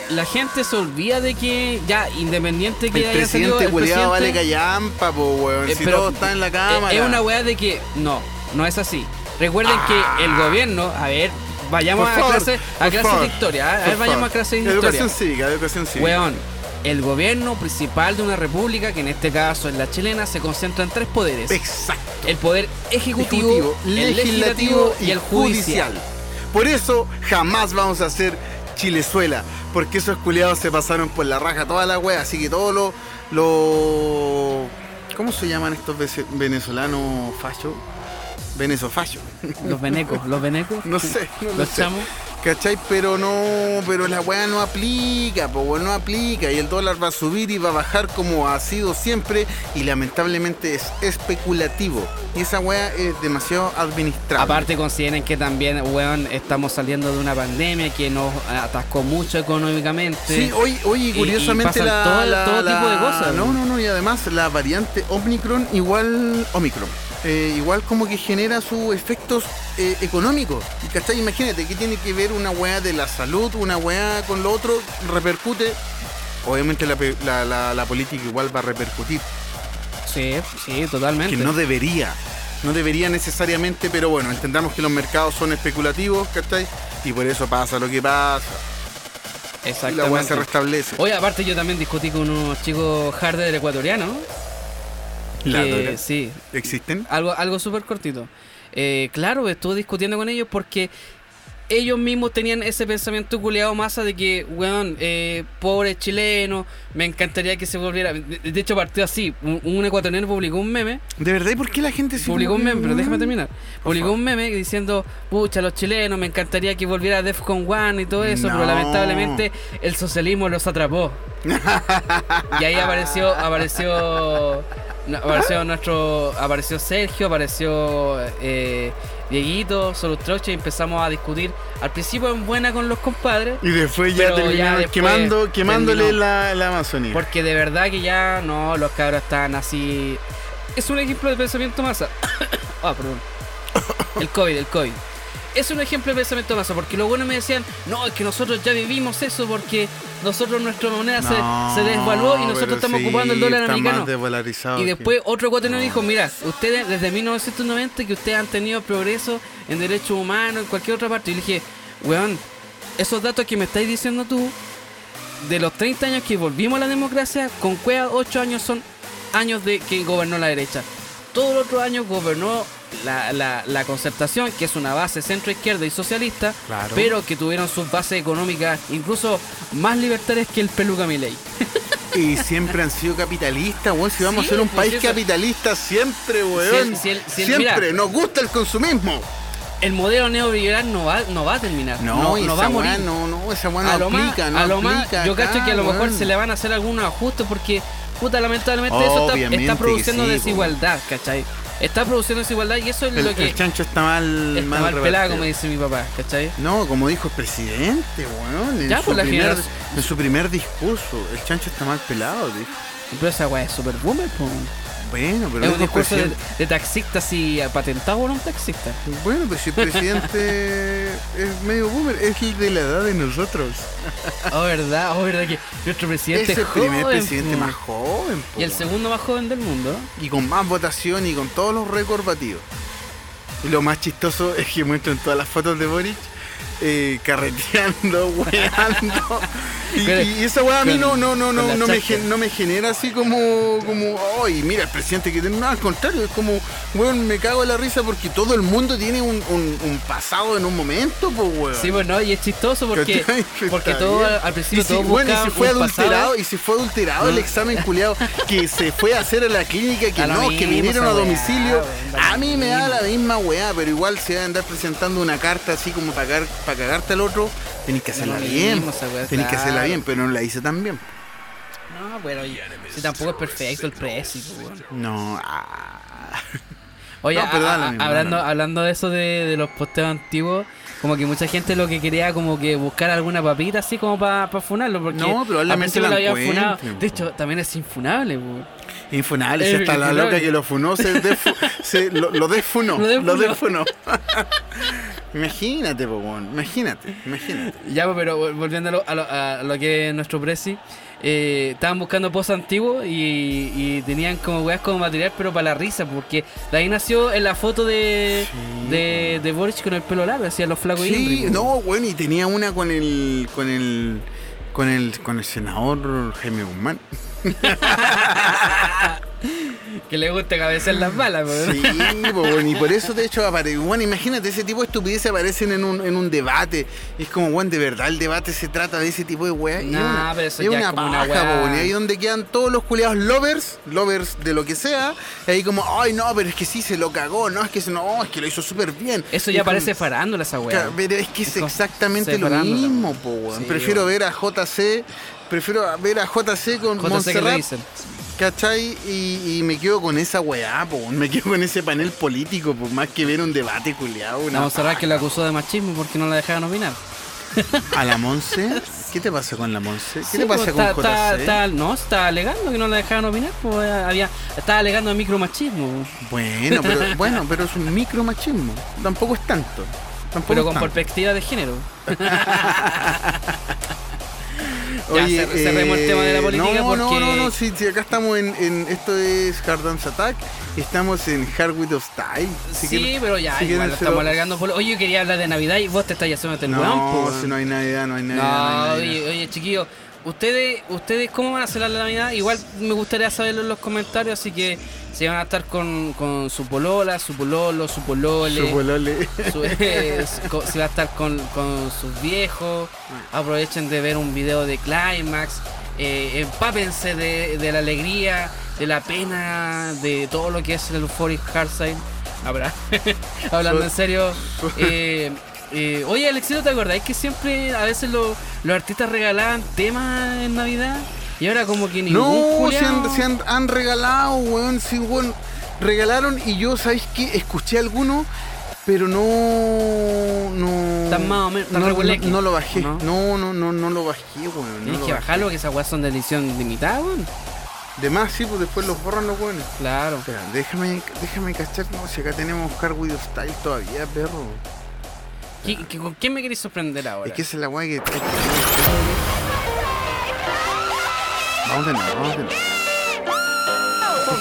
Speaker 2: la gente se olvida de que ya, independiente que
Speaker 3: El
Speaker 2: haya salido
Speaker 3: presidente
Speaker 2: el
Speaker 3: culiado vale
Speaker 2: presidente,
Speaker 3: callampa, po, weón.
Speaker 2: eh,
Speaker 3: si
Speaker 2: pero
Speaker 3: todo está en la
Speaker 2: eh,
Speaker 3: cámara.
Speaker 2: Es una weá de que no, no es así. Recuerden que el gobierno, a ver, vayamos
Speaker 3: Por
Speaker 2: a
Speaker 3: favor,
Speaker 2: clase, a clase
Speaker 3: favor,
Speaker 2: de historia, ¿ah? a ver, vayamos
Speaker 3: favor.
Speaker 2: a clase de historia.
Speaker 3: Educación cívica, educación cívica.
Speaker 2: Weón, el gobierno principal de una república, que en este caso es la chilena, se concentra en tres poderes.
Speaker 3: Exacto.
Speaker 2: El poder ejecutivo,
Speaker 3: Ejecutivo,
Speaker 2: el
Speaker 3: legislativo y
Speaker 2: el judicial.
Speaker 3: Por eso jamás vamos a hacer Chilezuela, porque esos culiados se pasaron por la raja toda la wea, así que todos los... Lo... ¿Cómo se llaman estos venezolanos fachos? Venezofachos.
Speaker 2: Los venecos, los venecos. (laughs)
Speaker 3: No sé, no lo
Speaker 2: Los
Speaker 3: sé. ¿Cachai? Pero no, pero la weá no aplica, pues no aplica. Y el dólar va a subir y va a bajar como ha sido siempre. Y lamentablemente es especulativo. Y esa weá es demasiado administrada.
Speaker 2: Aparte consideren que también, weón, estamos saliendo de una pandemia que nos atascó mucho económicamente.
Speaker 3: Sí, hoy, hoy
Speaker 2: Y- y
Speaker 3: curiosamente la,
Speaker 2: todo-
Speaker 3: la-
Speaker 2: todo
Speaker 3: la-
Speaker 2: tipo de cosas.
Speaker 3: No, no, no, y además la variante Omicron igual Omicron. Eh, igual como que genera sus efectos eh, económicos. ¿Cachai? Imagínate que tiene que ver una weá de la salud, una weá con lo otro, repercute. Obviamente la, la- la- la política igual va a repercutir.
Speaker 2: Sí, sí, totalmente.
Speaker 3: Que no debería. No debería necesariamente, pero bueno, entendamos que los mercados son especulativos, ¿cachai? Y por eso pasa lo que pasa. Y la weá se
Speaker 2: Exactamente.
Speaker 3: restablece.
Speaker 2: Oye, aparte yo también discutí con unos chicos harder ecuatorianos.
Speaker 3: La
Speaker 2: que-
Speaker 3: dura.
Speaker 2: sí,
Speaker 3: ¿Existen?
Speaker 2: algo, algo súper cortito. Eh, claro, estuve discutiendo con ellos porque ellos mismos tenían ese pensamiento culeado masa de que, weón, eh, pobre chileno, me encantaría que se volviera. De, de hecho, partió así. Un, un ecuatoriano publicó un meme
Speaker 3: ¿De verdad? ¿Y por qué la gente se
Speaker 2: publicó un meme, pero déjame terminar. Publicó un meme diciendo, pucha, los chilenos, me encantaría que volviera Defcon One y todo eso,
Speaker 3: No.
Speaker 2: pero lamentablemente el socialismo los atrapó. (laughs) y ahí apareció, apareció, no, apareció nuestro, apareció Sergio, apareció eh, Dieguito, Solutroche y empezamos a discutir. Al principio en buena con los compadres,
Speaker 3: Y después ya terminaron quemando, quemándole
Speaker 2: terminó.
Speaker 3: la, la Amazonía.
Speaker 2: porque de verdad que ya no, los cabros están así. Es un ejemplo de pensamiento masa. (coughs) ah, perdón. El COVID, el COVID. Es un ejemplo de pensamiento masa, porque los buenos me decían, no, es que nosotros ya vivimos eso porque nosotros nuestra moneda se-
Speaker 3: No,
Speaker 2: se, desvaluó y nosotros estamos
Speaker 3: sí,
Speaker 2: ocupando el dólar americano. Y después otro ecuatoriano dijo, mira, ustedes desde 1990 que ustedes han tenido progreso en derechos humanos, en cualquier otra parte. Y le dije, weón, esos datos que me estáis diciendo tú, de los 30 años que volvimos a la democracia, con cueva 8 años son años de que gobernó la derecha. Todos los otros años gobernó la, la, la concertación, que es una base centro-izquierda y socialista,
Speaker 3: Claro.
Speaker 2: pero que tuvieron sus bases económicas incluso más libertarias que el peluca Milei.
Speaker 3: Y siempre han sido capitalistas, weón. Si vamos
Speaker 2: Sí,
Speaker 3: a ser un
Speaker 2: pues
Speaker 3: país
Speaker 2: eso-
Speaker 3: capitalista siempre, weón.
Speaker 2: si el- si el-
Speaker 3: siempre.
Speaker 2: mira.
Speaker 3: Nos gusta el consumismo.
Speaker 2: El modelo neoliberal no va, no va a terminar. No, no
Speaker 3: esa
Speaker 2: va a morir.
Speaker 3: no, no, esa no
Speaker 2: a lo
Speaker 3: aplica,
Speaker 2: más,
Speaker 3: no
Speaker 2: a lo más, yo cacho
Speaker 3: acá,
Speaker 2: que a lo mejor
Speaker 3: weón.
Speaker 2: se le van a hacer algunos ajustes porque, puta, lamentablemente eso está, produciendo
Speaker 3: sí,
Speaker 2: desigualdad, ¿cachai? Está produciendo desigualdad y eso es
Speaker 3: El,
Speaker 2: lo que
Speaker 3: el chancho está mal,
Speaker 2: está
Speaker 3: mal
Speaker 2: mal pelado, como dice mi papá, ¿cachai?
Speaker 3: No, como dijo el presidente, weón. En,
Speaker 2: Ya,
Speaker 3: su
Speaker 2: pues, la
Speaker 3: primer,
Speaker 2: generación-
Speaker 3: en su primer discurso. El chancho está mal pelado, dijo.
Speaker 2: Pero esa weá es super boomer, po.
Speaker 3: Bueno, pero
Speaker 2: Es un discurso de,
Speaker 3: presidente-
Speaker 2: de taxista así patentado por un taxista.
Speaker 3: Bueno, pero si el presidente (laughs) es medio boomer, es el de la edad de nosotros.
Speaker 2: Oh, verdad, oh, verdad que nuestro presidente
Speaker 3: es el primer
Speaker 2: joven,
Speaker 3: presidente
Speaker 2: po.
Speaker 3: más joven. po,
Speaker 2: Y el segundo más joven del mundo.
Speaker 3: y con más votación y con todos los récords batidos. Y lo más chistoso es que muestran todas las fotos de Boric eh, carreteando, (laughs) weando. Y,
Speaker 2: Pero-
Speaker 3: y esa weá a mí no, no, no, no, no, me, no me genera así como, como, ay, mira, el presidente que tiene, no, al contrario, es como, weón, me cago en la risa porque todo el mundo tiene un, un- un pasado en un momento, pues, weón.
Speaker 2: Sí, pues no, y es chistoso porque, (laughs) porque todo al principio
Speaker 3: y si,
Speaker 2: todos
Speaker 3: bueno, y si fue adulterado,
Speaker 2: pasado.
Speaker 3: y si fue adulterado el examen culiado (laughs) que se fue a hacer a la clínica, que
Speaker 2: A
Speaker 3: no, que vinieron a domicilio. A mí me da la misma weá, pero igual se va a andar presentando una carta así como para, cagar- para cagarte al otro, tenés que hacerla bien.
Speaker 2: mismo
Speaker 3: Tenés que hacerla bien, pero no la hice tan bien.
Speaker 2: No, y- si tampoco es perfecto el precio.
Speaker 3: No, ah.
Speaker 2: Oye,
Speaker 3: No,
Speaker 2: a- a- hablando, hablando de eso de, de los posteos antiguos, como que mucha gente lo que quería como que buscar alguna papita así como para funarlo, porque
Speaker 3: No, probablemente la
Speaker 2: lo
Speaker 3: encuentren,
Speaker 2: funado. De hecho, también es infunable, po.
Speaker 3: Infunable, si hasta la loca que lo funó se, se- lo, lo desfunó.
Speaker 2: Lo (laughs)
Speaker 3: Lo
Speaker 2: desfunó.
Speaker 3: desfunó. (laughs) imagínate, po, weón, imagínate, imagínate.
Speaker 2: Ya, pero vol- volviendo a lo, a lo- a lo que es nuestro presi, eh, estaban buscando posts antiguos y, y tenían como weas como material, pero para la risa, porque de ahí nació en la foto de, de, de Boric con el pelo largo, hacía los flacos
Speaker 3: Sí, no, bueno, y tenía una con el con el con el con el senador Jaime Guzmán. (laughs) (laughs)
Speaker 2: Que le gusta cabecear las balas, po.
Speaker 3: Sí, bueno, y por eso de hecho aparece, bueno, imagínate, ese tipo de estupideces aparecen en un, en un debate. Es como, bueno, de verdad el debate se trata de ese tipo de weá.
Speaker 2: Nah,
Speaker 3: una,
Speaker 2: pero eso
Speaker 3: es
Speaker 2: ya
Speaker 3: una
Speaker 2: es como una
Speaker 3: paja, po, bueno, y ahí donde quedan todos los culiados lovers, lovers de lo que sea, y ahí como, ay no, pero es que sí se lo cagó, no, es que se- no, es que lo hizo súper bien.
Speaker 2: Eso ya parece farándula esa weá.
Speaker 3: Claro, Pero es que es exactamente lo mismo, po, weón.
Speaker 2: Sí,
Speaker 3: Prefiero
Speaker 2: weón.
Speaker 3: ver a JC, prefiero ver a JC con
Speaker 2: JC
Speaker 3: Montserrat. ¿Cachai? Y, y me quedo con esa weá, po, me quedo con ese panel político, por más que ver un debate culiado.
Speaker 2: Vamos a cerrar que la acusó de machismo porque no la dejaban opinar. (laughs)
Speaker 3: ¿A la Monse? ¿Qué te pasa con la Monse? ¿Qué
Speaker 2: Sí,
Speaker 3: te pasa
Speaker 2: pues,
Speaker 3: con JC?
Speaker 2: está- no, está alegando que no la dejaban opinar, pues había, estaba alegando de micromachismo.
Speaker 3: Bueno, pero, (laughs) bueno, pero es un micromachismo. Tampoco es tanto. Tampoco
Speaker 2: Pero
Speaker 3: es
Speaker 2: con
Speaker 3: tanto.
Speaker 2: perspectiva de género. (laughs) Ya, cer- cerremos el tema de la política
Speaker 3: eh, no, No,
Speaker 2: porque-
Speaker 3: no, no, si, si acá estamos en, en- Esto es Hard Dance Attack. Estamos en Hard With of Style. Si
Speaker 2: sí,
Speaker 3: quieren-
Speaker 2: pero ya,
Speaker 3: si
Speaker 2: igual lo estamos alargando. Por... Oye, yo quería hablar de Navidad y vos te estás haciendo el
Speaker 3: No, si no hay Navidad, no hay Navidad.
Speaker 2: No,
Speaker 3: no hay Navidad.
Speaker 2: oye, oye, chiquillos, ustedes, ustedes cómo van a hacer la Navidad? Igual me gustaría saberlo en los comentarios, así que si van a estar con, con su polola, su pololo, su polole,
Speaker 3: Su polole.
Speaker 2: su- eh, si va a estar con, con sus viejos, aprovechen de ver un video de Climax, eh, empápense de, de la alegría, de la pena, de todo lo que es el Euphoric Heartside. Habrá, (laughs) hablando en serio. eh, eh, oye, Alexito, ¿te acordáis que siempre a veces lo- los artistas regalaban temas en Navidad? Y ahora como que ningún
Speaker 3: No, se han, se han, han regalado, weón. Sí, weón. Regalaron y yo, ¿sabéis qué? Escuché alguno, pero no. No.
Speaker 2: Están más o menos-
Speaker 3: no,
Speaker 2: regulequi,
Speaker 3: no, no lo bajé.
Speaker 2: ¿no?
Speaker 3: ¿no? no, no, no, lo bajé, weón.
Speaker 2: Tienes que bajarlo, que esas weas son de edición limitada, weón.
Speaker 3: De más, sí, pues después los borran los weones.
Speaker 2: Claro.
Speaker 3: Espera, déjame, déjame cachar, no, si acá tenemos Hard With Style todavía, perro.
Speaker 2: ¿Qui- qui- ¿Con quién me queréis sorprender ahora?
Speaker 3: Es que esa es la weá que. Vamos de nuevo, vamos de nuevo.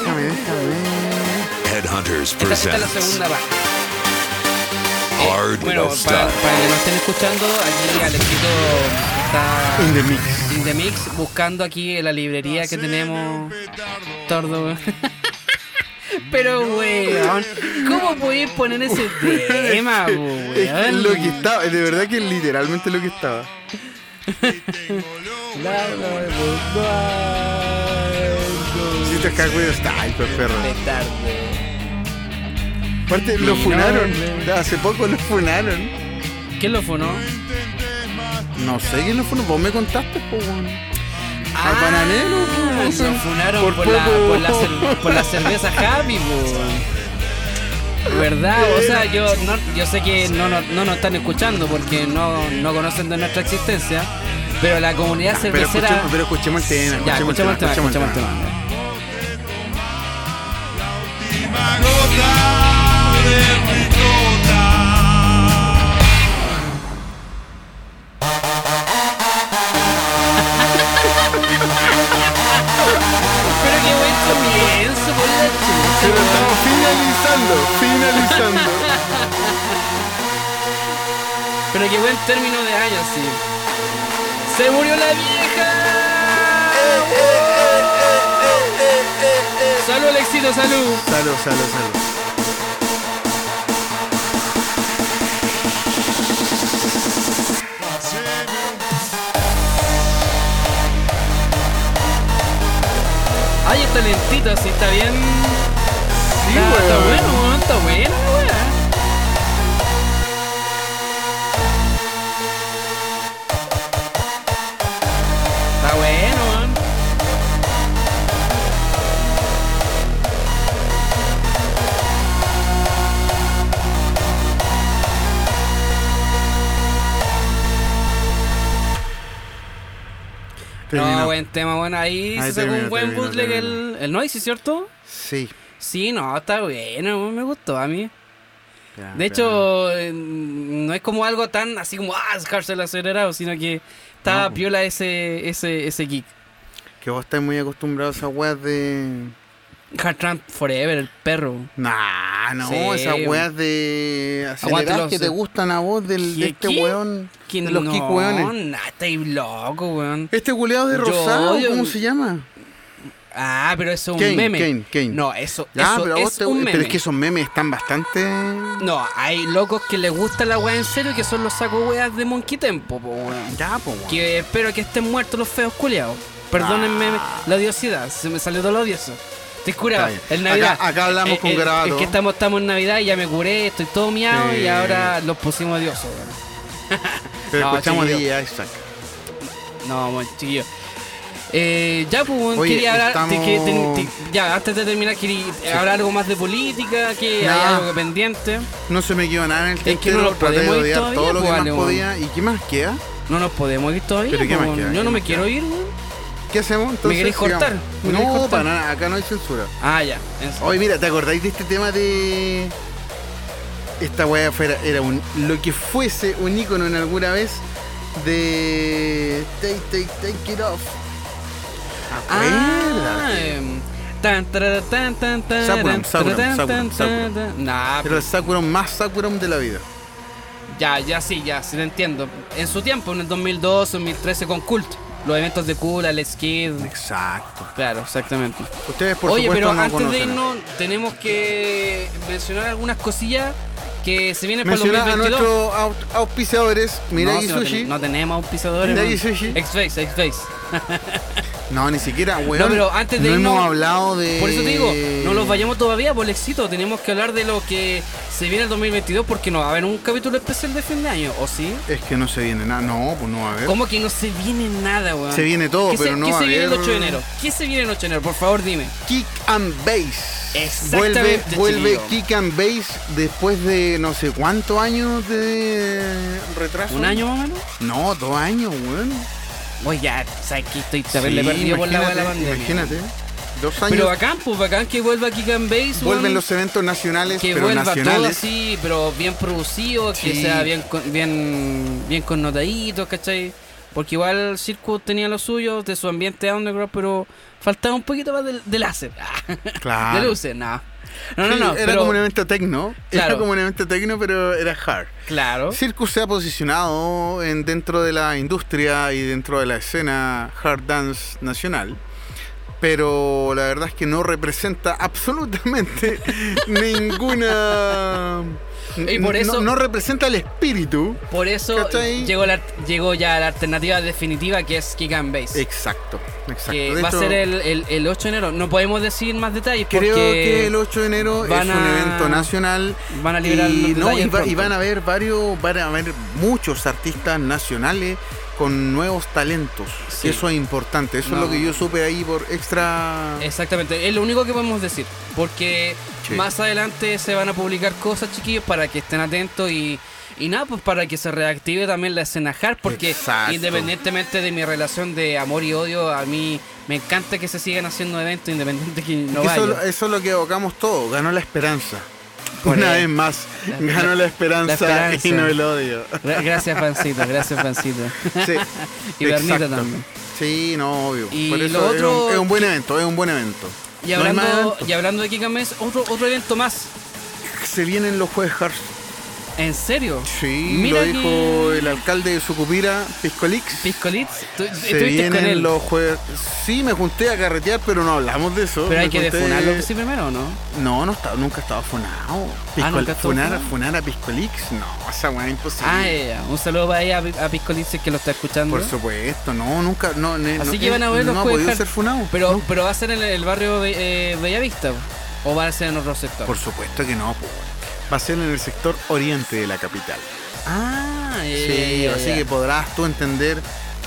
Speaker 3: Déjame, déjame.
Speaker 1: Headhunters
Speaker 2: Esta, esta es la
Speaker 1: presents
Speaker 2: segunda parte. Bueno, para, para que nos estén escuchando, aquí Alexito está
Speaker 3: In the mix.
Speaker 2: in the mix buscando aquí en la librería que tenemos. Tordo, weón. Pero, weón, ¿cómo podéis poner ese (laughs) tema, po,
Speaker 3: Es
Speaker 2: weón?
Speaker 3: lo que estaba, de verdad que es literalmente lo que estaba. Si te cago de style, pues perro. Aparte, lo funaron. Hace poco lo funaron.
Speaker 2: ¿Quién lo funó?
Speaker 3: No sé quién lo funó. Vos me contaste, po, weón.
Speaker 2: Ah,
Speaker 3: bananero, po.
Speaker 2: Lo funaron
Speaker 3: Por
Speaker 2: por, la, por, la por la cerveza Happy. ¿Verdad? O sea, yo no, yo sé que no, nos- no nos están escuchando porque no, no conocen de nuestra existencia, pero la comunidad
Speaker 3: Pero
Speaker 2: cervecera...
Speaker 3: escuchemos, pero escuchemos el tema.
Speaker 2: ya, escuchamos el tema,
Speaker 3: escuchemos
Speaker 2: escuchamos el tema. Pero la chucha.
Speaker 3: Pero estamos finalizando, finalizando.
Speaker 2: Pero qué buen término de año, sí. ¡Se murió la vieja! ¡Salud, Alexito, salud!
Speaker 3: Salud, salud, salud.
Speaker 2: Ay, está lentito, así está bien.
Speaker 3: Sí,
Speaker 2: está, está bueno, está bueno, weón.
Speaker 3: Terminó.
Speaker 2: No, buen tema, bueno, ahí,
Speaker 3: Ahí
Speaker 2: se sacó
Speaker 3: terminó,
Speaker 2: un buen
Speaker 3: terminó,
Speaker 2: bootleg el, el Noisy, ¿cierto?
Speaker 3: Sí.
Speaker 2: Sí, no, está bueno, me gustó a mí. De hecho, no es como algo tan así como, ah, cárcel acelerado, sino que está
Speaker 3: No,
Speaker 2: piola ese, ese, ese geek.
Speaker 3: Que vos estás muy acostumbrado a esas weas de.
Speaker 2: Hard Forever, el perro.
Speaker 3: Nah, no,
Speaker 2: Sí,
Speaker 3: esas weas de
Speaker 2: los-
Speaker 3: que te gustan a vos del, de
Speaker 2: ¿Qué-
Speaker 3: este
Speaker 2: qué?
Speaker 3: weón.
Speaker 2: ¿Quién
Speaker 3: De los
Speaker 2: no,
Speaker 3: weones.
Speaker 2: nah, estáis loco, weón.
Speaker 3: Este culeado de
Speaker 2: Yo
Speaker 3: rosado, ¿cómo se llama?
Speaker 2: Ah, pero eso es un meme.
Speaker 3: Kane, Kane.
Speaker 2: No, eso, eso
Speaker 3: pero,
Speaker 2: es
Speaker 3: te-
Speaker 2: un meme.
Speaker 3: pero es que esos memes están bastante.
Speaker 2: No, hay locos que les gusta la weá en serio que son los saco weas de Monkey Tempo, po, weón.
Speaker 3: Ya, po, weón.
Speaker 2: Que espero que estén muertos los feos culiados. Perdónenme
Speaker 3: Ah.
Speaker 2: la odiosidad, se me salió todo lo odioso. Estoy curado. En Navidad.
Speaker 3: Acá- acá hablamos con
Speaker 2: Es
Speaker 3: Garabato.
Speaker 2: que estamos, estamos en Navidad y ya me curé, estoy todo miado
Speaker 3: Sí.
Speaker 2: y ahora los pusimos. (laughs)
Speaker 3: Pero
Speaker 2: No,
Speaker 3: escuchamos Isaac.
Speaker 2: No, chiquillo. Eh, ya, pues,
Speaker 3: Oye,
Speaker 2: quería hablar.
Speaker 3: estamos-
Speaker 2: te- que ten- te- ya, antes de terminar, quería hablar algo más de política, que
Speaker 3: Nah.
Speaker 2: hay algo que pendiente.
Speaker 3: No se me quedó nada en el
Speaker 2: Es que no
Speaker 3: de
Speaker 2: podemos ir todavía,
Speaker 3: todo lo que
Speaker 2: pues,
Speaker 3: más
Speaker 2: vale, weón.
Speaker 3: podía. ¿Y qué más queda?
Speaker 2: No nos podemos ir todavía.
Speaker 3: ¿Pero qué
Speaker 2: pues,
Speaker 3: más queda?
Speaker 2: Yo
Speaker 3: ¿Qué
Speaker 2: no me
Speaker 3: más
Speaker 2: quiero ir, weón.
Speaker 3: ¿Qué hacemos? Entonces,
Speaker 2: queréis
Speaker 3: sigamos.
Speaker 2: cortar? ¿Me queréis
Speaker 3: No,
Speaker 2: cortar?
Speaker 3: para nada, acá no hay censura.
Speaker 2: Ah, ya.
Speaker 3: Oye, mira, ¿te acordáis de este tema de. Esta weá era un. Lo que fuese un ícono en alguna vez de Take, Take, Take It Off.
Speaker 2: Ah, em, tan, tarara, tan, tan, tan,
Speaker 3: Sakuram, Sakuram, Sakuram, Sakuram.
Speaker 2: Nah,
Speaker 3: Pero el Sakuram más Sakuram de la vida.
Speaker 2: ya, ya sí, ya, sí lo entiendo. En su tiempo, en el 2002, 2013 con Cult, los eventos de Cool, Alex Kidd.
Speaker 3: Exacto.
Speaker 2: Claro, exactamente.
Speaker 3: Ustedes por
Speaker 2: Oye,
Speaker 3: supuesto
Speaker 2: pero
Speaker 3: no
Speaker 2: antes de
Speaker 3: conocen.
Speaker 2: irnos, tenemos que mencionar algunas cosillas que se vienen para el
Speaker 3: Mencionar a
Speaker 2: 2022.
Speaker 3: nuestros au- auspiciadores, Miragi
Speaker 2: no, si no
Speaker 3: Sushi.
Speaker 2: ten- No, tenemos auspiciadores.
Speaker 3: Miragi
Speaker 2: no.
Speaker 3: Sushi.
Speaker 2: X-Face, X-Face. (laughs)
Speaker 3: No, ni siquiera, weón.
Speaker 2: No, pero antes de
Speaker 3: no
Speaker 2: irnos-
Speaker 3: hemos hablado de.
Speaker 2: Por eso te digo, no los vayamos todavía por el éxito. Tenemos que hablar de lo que se viene el 2022 porque no va a haber un capítulo especial de fin de año, ¿o sí?
Speaker 3: Es que no se viene nada. No, pues no va a haber.
Speaker 2: ¿Cómo que no se viene nada, weón?
Speaker 3: Se viene todo,
Speaker 2: ¿Qué
Speaker 3: pero
Speaker 2: se,
Speaker 3: no
Speaker 2: ¿Qué
Speaker 3: va
Speaker 2: se
Speaker 3: a
Speaker 2: viene el
Speaker 3: haber-
Speaker 2: 8 de enero? ¿Qué se viene el 8 de enero? Por favor, dime.
Speaker 3: Kick and Bass.
Speaker 2: Exactamente,
Speaker 3: Vuelve, vuelve. Kick and Bass después de no sé cuántos años de retraso.
Speaker 2: ¿Un año más o menos?
Speaker 3: No, dos años, weón.
Speaker 2: Oye, ya, ¿sabes que Estoy terrible
Speaker 3: Sí,
Speaker 2: perdido por la,
Speaker 3: imagínate,
Speaker 2: pandemia.
Speaker 3: Imagínate. Dos años.
Speaker 2: Pero bacán, pues bacán que vuelva Kick and Base,
Speaker 3: vuelven los eventos nacionales,
Speaker 2: que
Speaker 3: pero
Speaker 2: vuelva todo
Speaker 3: nacionales.
Speaker 2: así, pero bien producido, que sea bien bien bien connotadito, ¿cachai? Porque igual Circus tenía lo suyo de su ambiente underground, pero faltaba un poquito más de, de láser. (laughs)
Speaker 3: Claro.
Speaker 2: De luces, no. No, no,
Speaker 3: Sí,
Speaker 2: no,
Speaker 3: era
Speaker 2: pero
Speaker 3: como un evento tecno. Era como un evento tecno, pero era hard.
Speaker 2: claro.
Speaker 3: Circus se ha posicionado en, dentro de la industria y dentro de la escena hard dance nacional. Pero la verdad es que no representa (laughs) absolutamente ninguna.
Speaker 2: Y por
Speaker 3: no-
Speaker 2: eso-
Speaker 3: no, representa el espíritu.
Speaker 2: Por eso
Speaker 3: ¿Cachai?
Speaker 2: llegó la llegó ya la alternativa definitiva que es Kick and Base.
Speaker 3: Exacto, exacto.
Speaker 2: que
Speaker 3: De
Speaker 2: va a
Speaker 3: hecho,
Speaker 2: ser el, el, el 8 de enero. No podemos decir más detalles
Speaker 3: Creo que el 8 de enero es un
Speaker 2: a-
Speaker 3: evento nacional.
Speaker 2: van a liberar
Speaker 3: y,
Speaker 2: los
Speaker 3: no, y, va- y van a haber varios, van a haber muchos artistas nacionales con nuevos talentos.
Speaker 2: Sí.
Speaker 3: Eso es importante. Eso
Speaker 2: No.
Speaker 3: es lo que yo supe ahí por extra.
Speaker 2: Exactamente, es lo único que podemos decir. Porque
Speaker 3: Sí.
Speaker 2: más adelante se van a publicar cosas, chiquillos, para que estén atentos y, y nada, pues para que se reactive también la escena hard. Porque
Speaker 3: Exacto.
Speaker 2: independientemente de mi relación de amor y odio, a mí me encanta que se sigan haciendo eventos independiente que no
Speaker 3: eso,
Speaker 2: vaya.
Speaker 3: eso es lo que evocamos todos. Ganó la esperanza. Una vez más. Ganó la esperanza,
Speaker 2: la esperanza.
Speaker 3: y no el odio.
Speaker 2: Gra- Gracias, Pancito, gracias, Pancito.
Speaker 3: Sí.
Speaker 2: Y Bernita también.
Speaker 3: Sí, no, obvio.
Speaker 2: Y
Speaker 3: Por
Speaker 2: lo
Speaker 3: eso es
Speaker 2: otro
Speaker 3: un- es, un, buen evento, es un buen evento.
Speaker 2: Y hablando, y hablando de Kikames, otro, otro evento más.
Speaker 3: Se vienen los jueves hard.
Speaker 2: ¿En serio?
Speaker 3: Sí,
Speaker 2: Mira
Speaker 3: lo
Speaker 2: que-
Speaker 3: dijo el alcalde de Sucupira, Piscolix.
Speaker 2: Piscolitz, ¿tú-
Speaker 3: Se vienen
Speaker 2: con él.
Speaker 3: los jueves. Sí, me junté a carretear, pero no hablamos de eso.
Speaker 2: Pero hay que defunarlo sí primero, ¿o no?
Speaker 3: No, no está, nunca he estado funado.
Speaker 2: Ah, ¿nunca
Speaker 3: funar, funar a Piscolix, no, esa weá es imposible.
Speaker 2: Ah, ya. un saludo para ahí a, Piscolitz que lo está escuchando.
Speaker 3: Por supuesto, no, nunca, no,
Speaker 2: Así
Speaker 3: no,
Speaker 2: que van a ver los
Speaker 3: no ha podido
Speaker 2: hard.
Speaker 3: ser funado.
Speaker 2: Pero,
Speaker 3: no.
Speaker 2: pero va a ser en el barrio Be- eh, Bellavista o va a ser en otro sector.
Speaker 3: Por supuesto que no, po. Va a ser en el sector oriente de la capital.
Speaker 2: Ah,
Speaker 3: Sí, así que podrás tú entender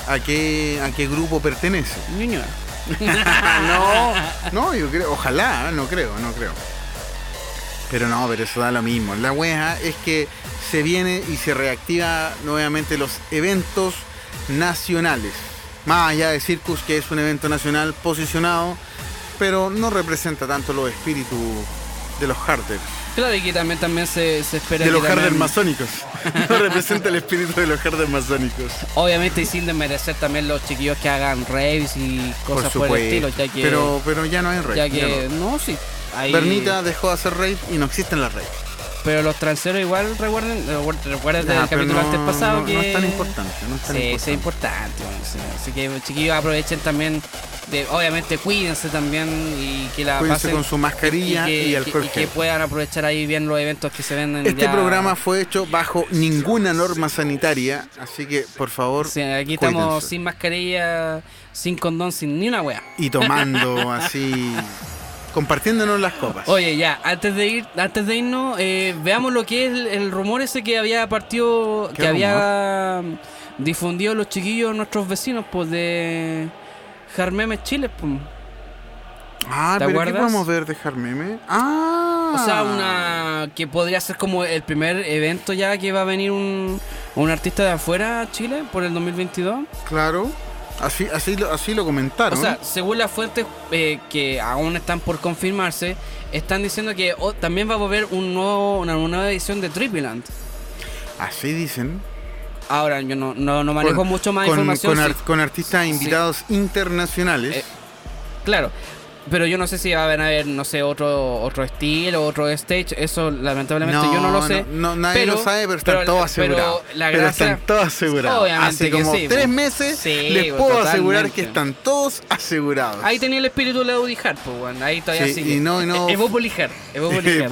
Speaker 3: a qué, a qué grupo pertenece.
Speaker 2: Ñuñoa. (laughs)
Speaker 3: no, no, (laughs) yo creo, ojalá, no creo, no creo. Pero no, pero eso da lo mismo. La wea es que se viene y se reactiva nuevamente los eventos nacionales. Más allá de Circus, que es un evento nacional posicionado, pero no representa tanto los espíritus de los harders,
Speaker 2: Claro, y que también, también se, se espera
Speaker 3: de los
Speaker 2: también-
Speaker 3: masónicos. (laughs) No representa el espíritu de los harders masónicos.
Speaker 2: Obviamente y sin desmerecer también los chiquillos que hagan raves y cosas por, el estilo, ya que...
Speaker 3: Pero, pero ya no hay rey.
Speaker 2: ya que...
Speaker 3: no.
Speaker 2: No, sí.
Speaker 3: Bernita dejó de hacer rave y no existen las raves.
Speaker 2: Pero los transeros igual recuerden, recuerden del
Speaker 3: pero
Speaker 2: capítulo
Speaker 3: no-
Speaker 2: antes pasado
Speaker 3: no-
Speaker 2: que...
Speaker 3: no es tan importante, no es tan
Speaker 2: sí, sí,
Speaker 3: importante.
Speaker 2: es importante. bueno, sí. Así que chiquillos aprovechen también, de, obviamente cuídense también y que la
Speaker 3: Cuídense
Speaker 2: pasen...
Speaker 3: con su mascarilla y,
Speaker 2: que,
Speaker 3: alcohol
Speaker 2: y que puedan aprovechar ahí bien los eventos que se venden
Speaker 3: Este
Speaker 2: ya.
Speaker 3: programa fue hecho bajo ninguna norma sanitaria, así que por favor
Speaker 2: Sí, aquí estamos sin mascarilla, sin condón, sin ni una wea.
Speaker 3: y tomando (laughs) así, compartiéndonos las copas.
Speaker 2: Oye, ya, antes de ir, antes de irnos, eh, veamos lo que es el, el rumor ese que había partido,
Speaker 3: ¿Qué
Speaker 2: que había difundido los chiquillos, nuestros vecinos, pues de Jarmemes Chile, pues.
Speaker 3: ah,
Speaker 2: ¿te
Speaker 3: pero ¿qué
Speaker 2: acuerdas?
Speaker 3: podemos ver de Jarmeme? Ah,
Speaker 2: O sea, una que podría ser como el primer evento ya que va a venir un, un artista de afuera a Chile por el 2022.
Speaker 3: Claro, así, así, lo, así lo comentaron.
Speaker 2: O sea, según las fuentes eh, que aún están por confirmarse, están diciendo que oh, también va a haber un nuevo, una, nueva edición de Tripiland.
Speaker 3: así dicen.
Speaker 2: Ahora yo no, no, no manejo
Speaker 3: Con-
Speaker 2: mucho más
Speaker 3: con,
Speaker 2: información.
Speaker 3: Con,
Speaker 2: sí.
Speaker 3: ar- con artistas invitados internacionales.
Speaker 2: Eh, Claro. Pero yo no sé si va a haber, no sé, otro otro estilo, otro stage. Eso lamentablemente yo no lo sé.
Speaker 3: No, nadie
Speaker 2: pero-
Speaker 3: lo sabe, pero están
Speaker 2: pero-
Speaker 3: todos
Speaker 2: pero
Speaker 3: asegurados. Pero están todos asegurados. Hace como
Speaker 2: sí,
Speaker 3: tres
Speaker 2: pues.
Speaker 3: meses
Speaker 2: Sí,
Speaker 3: les
Speaker 2: pues,
Speaker 3: puedo asegurar que están todos asegurados.
Speaker 2: Ahí tenía el espíritu de Audi Hard, pues, bueno, ahí todavía
Speaker 3: Sí,
Speaker 2: sigue.
Speaker 3: y no- y no-
Speaker 2: Evópolis Hard, Evópolis Hard.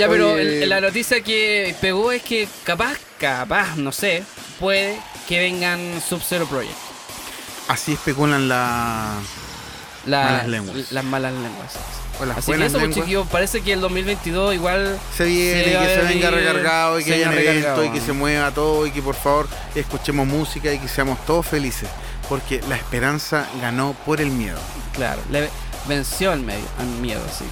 Speaker 2: Ya, pero
Speaker 3: Oye.
Speaker 2: la noticia que pegó es que capaz, capaz, no sé, puede que vengan Sub-Zero Project.
Speaker 3: Así especulan la.
Speaker 2: La-
Speaker 3: Malas lenguas.
Speaker 2: Las malas lenguas.
Speaker 3: o las
Speaker 2: Así que eso, pues,
Speaker 3: lenguas.
Speaker 2: parece que el 2022 igual
Speaker 3: se viene,
Speaker 2: se
Speaker 3: que se venga recargado y que haya
Speaker 2: recargado.
Speaker 3: y que se mueva todo y que por favor escuchemos música y que seamos todos felices. Porque la esperanza ganó por el miedo.
Speaker 2: Claro, le venció al medio, al miedo, sí.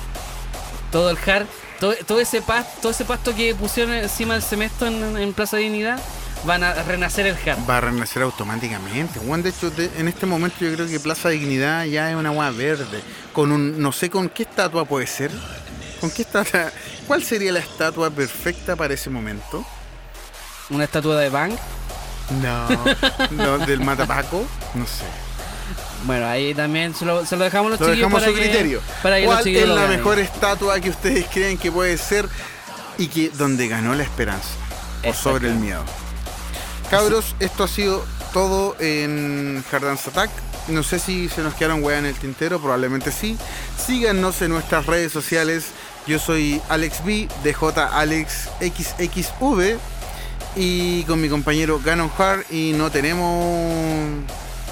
Speaker 2: Todo el hard, todo, todo ese pasto, todo ese pasto que pusieron encima del cemento en, en Plaza Dignidad, van a renacer el hard.
Speaker 3: Va a renacer automáticamente. Juan, de hecho, de- en este momento yo creo que Plaza Dignidad ya es una agua verde. Con un, no sé con qué estatua puede ser. ¿Con qué estatua? ¿Cuál sería la estatua perfecta para ese momento?
Speaker 2: Una estatua de Bang.
Speaker 3: No. no del Matapaco. No sé.
Speaker 2: Bueno, ahí también se lo, se lo dejamos a los
Speaker 3: Lo
Speaker 2: chiquillos
Speaker 3: dejamos
Speaker 2: para
Speaker 3: su
Speaker 2: que,
Speaker 3: criterio.
Speaker 2: para que
Speaker 3: ¿Cuál es la mejor estatua que ustedes creen que puede ser y que donde ganó la esperanza por sobre el miedo? Cabros, esto ha sido todo en Dance Attack. No sé si se nos quedaron weas en el tintero, probablemente sí. Síganos en nuestras redes sociales. Yo soy Alex B, DJ Alex XXV y con mi compañero Ganon Hard y no tenemos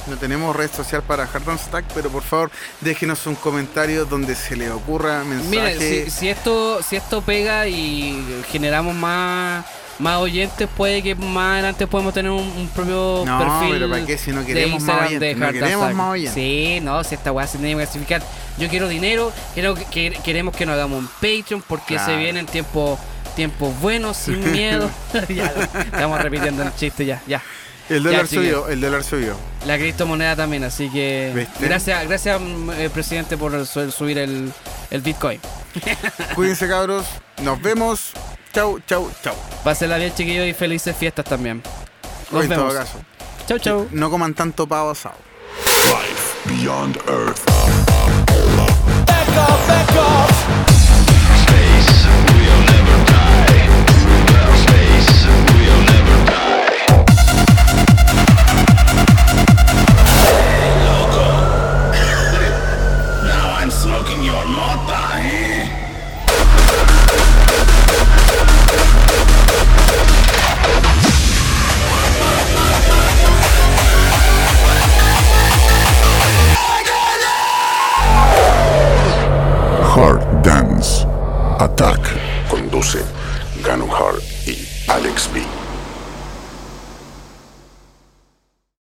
Speaker 3: no tenemos red social para Hard Attack, pero por favor déjenos un comentario donde se le ocurra mensaje.
Speaker 2: Miren, si, si esto si esto pega y generamos más más oyentes, puede que más adelante podemos tener un, un propio
Speaker 3: No,
Speaker 2: perfil.
Speaker 3: pero ¿para qué? Si no queremos más oyentes, no
Speaker 2: Hard
Speaker 3: queremos
Speaker 2: Attack.
Speaker 3: más oyentes.
Speaker 2: Sí, no, si esta weá se tiene que clasificar. Yo quiero dinero, quiero que, que- queremos que nos hagamos un Patreon porque
Speaker 3: Claro.
Speaker 2: se vienen tiempos tiempos buenos, sin (laughs) miedo. (laughs) ya, estamos repitiendo el chiste ya, ya.
Speaker 3: El dólar subió, el dólar subió.
Speaker 2: La criptomoneda también, así que
Speaker 3: ¿Viste?
Speaker 2: gracias, gracias mm, eh, presidente por su- subir el, el Bitcoin. (laughs)
Speaker 3: Cuídense cabros, nos vemos. Chau, chau, chau.
Speaker 2: Pásenla bien chiquillos y felices fiestas también. Nos
Speaker 3: en todo
Speaker 2: vemos.
Speaker 3: caso,
Speaker 2: Chau, chau.
Speaker 3: no coman tanto pavo asado.
Speaker 1: Life beyond Earth. Attack. Conduce Ganu Hard y Alex B.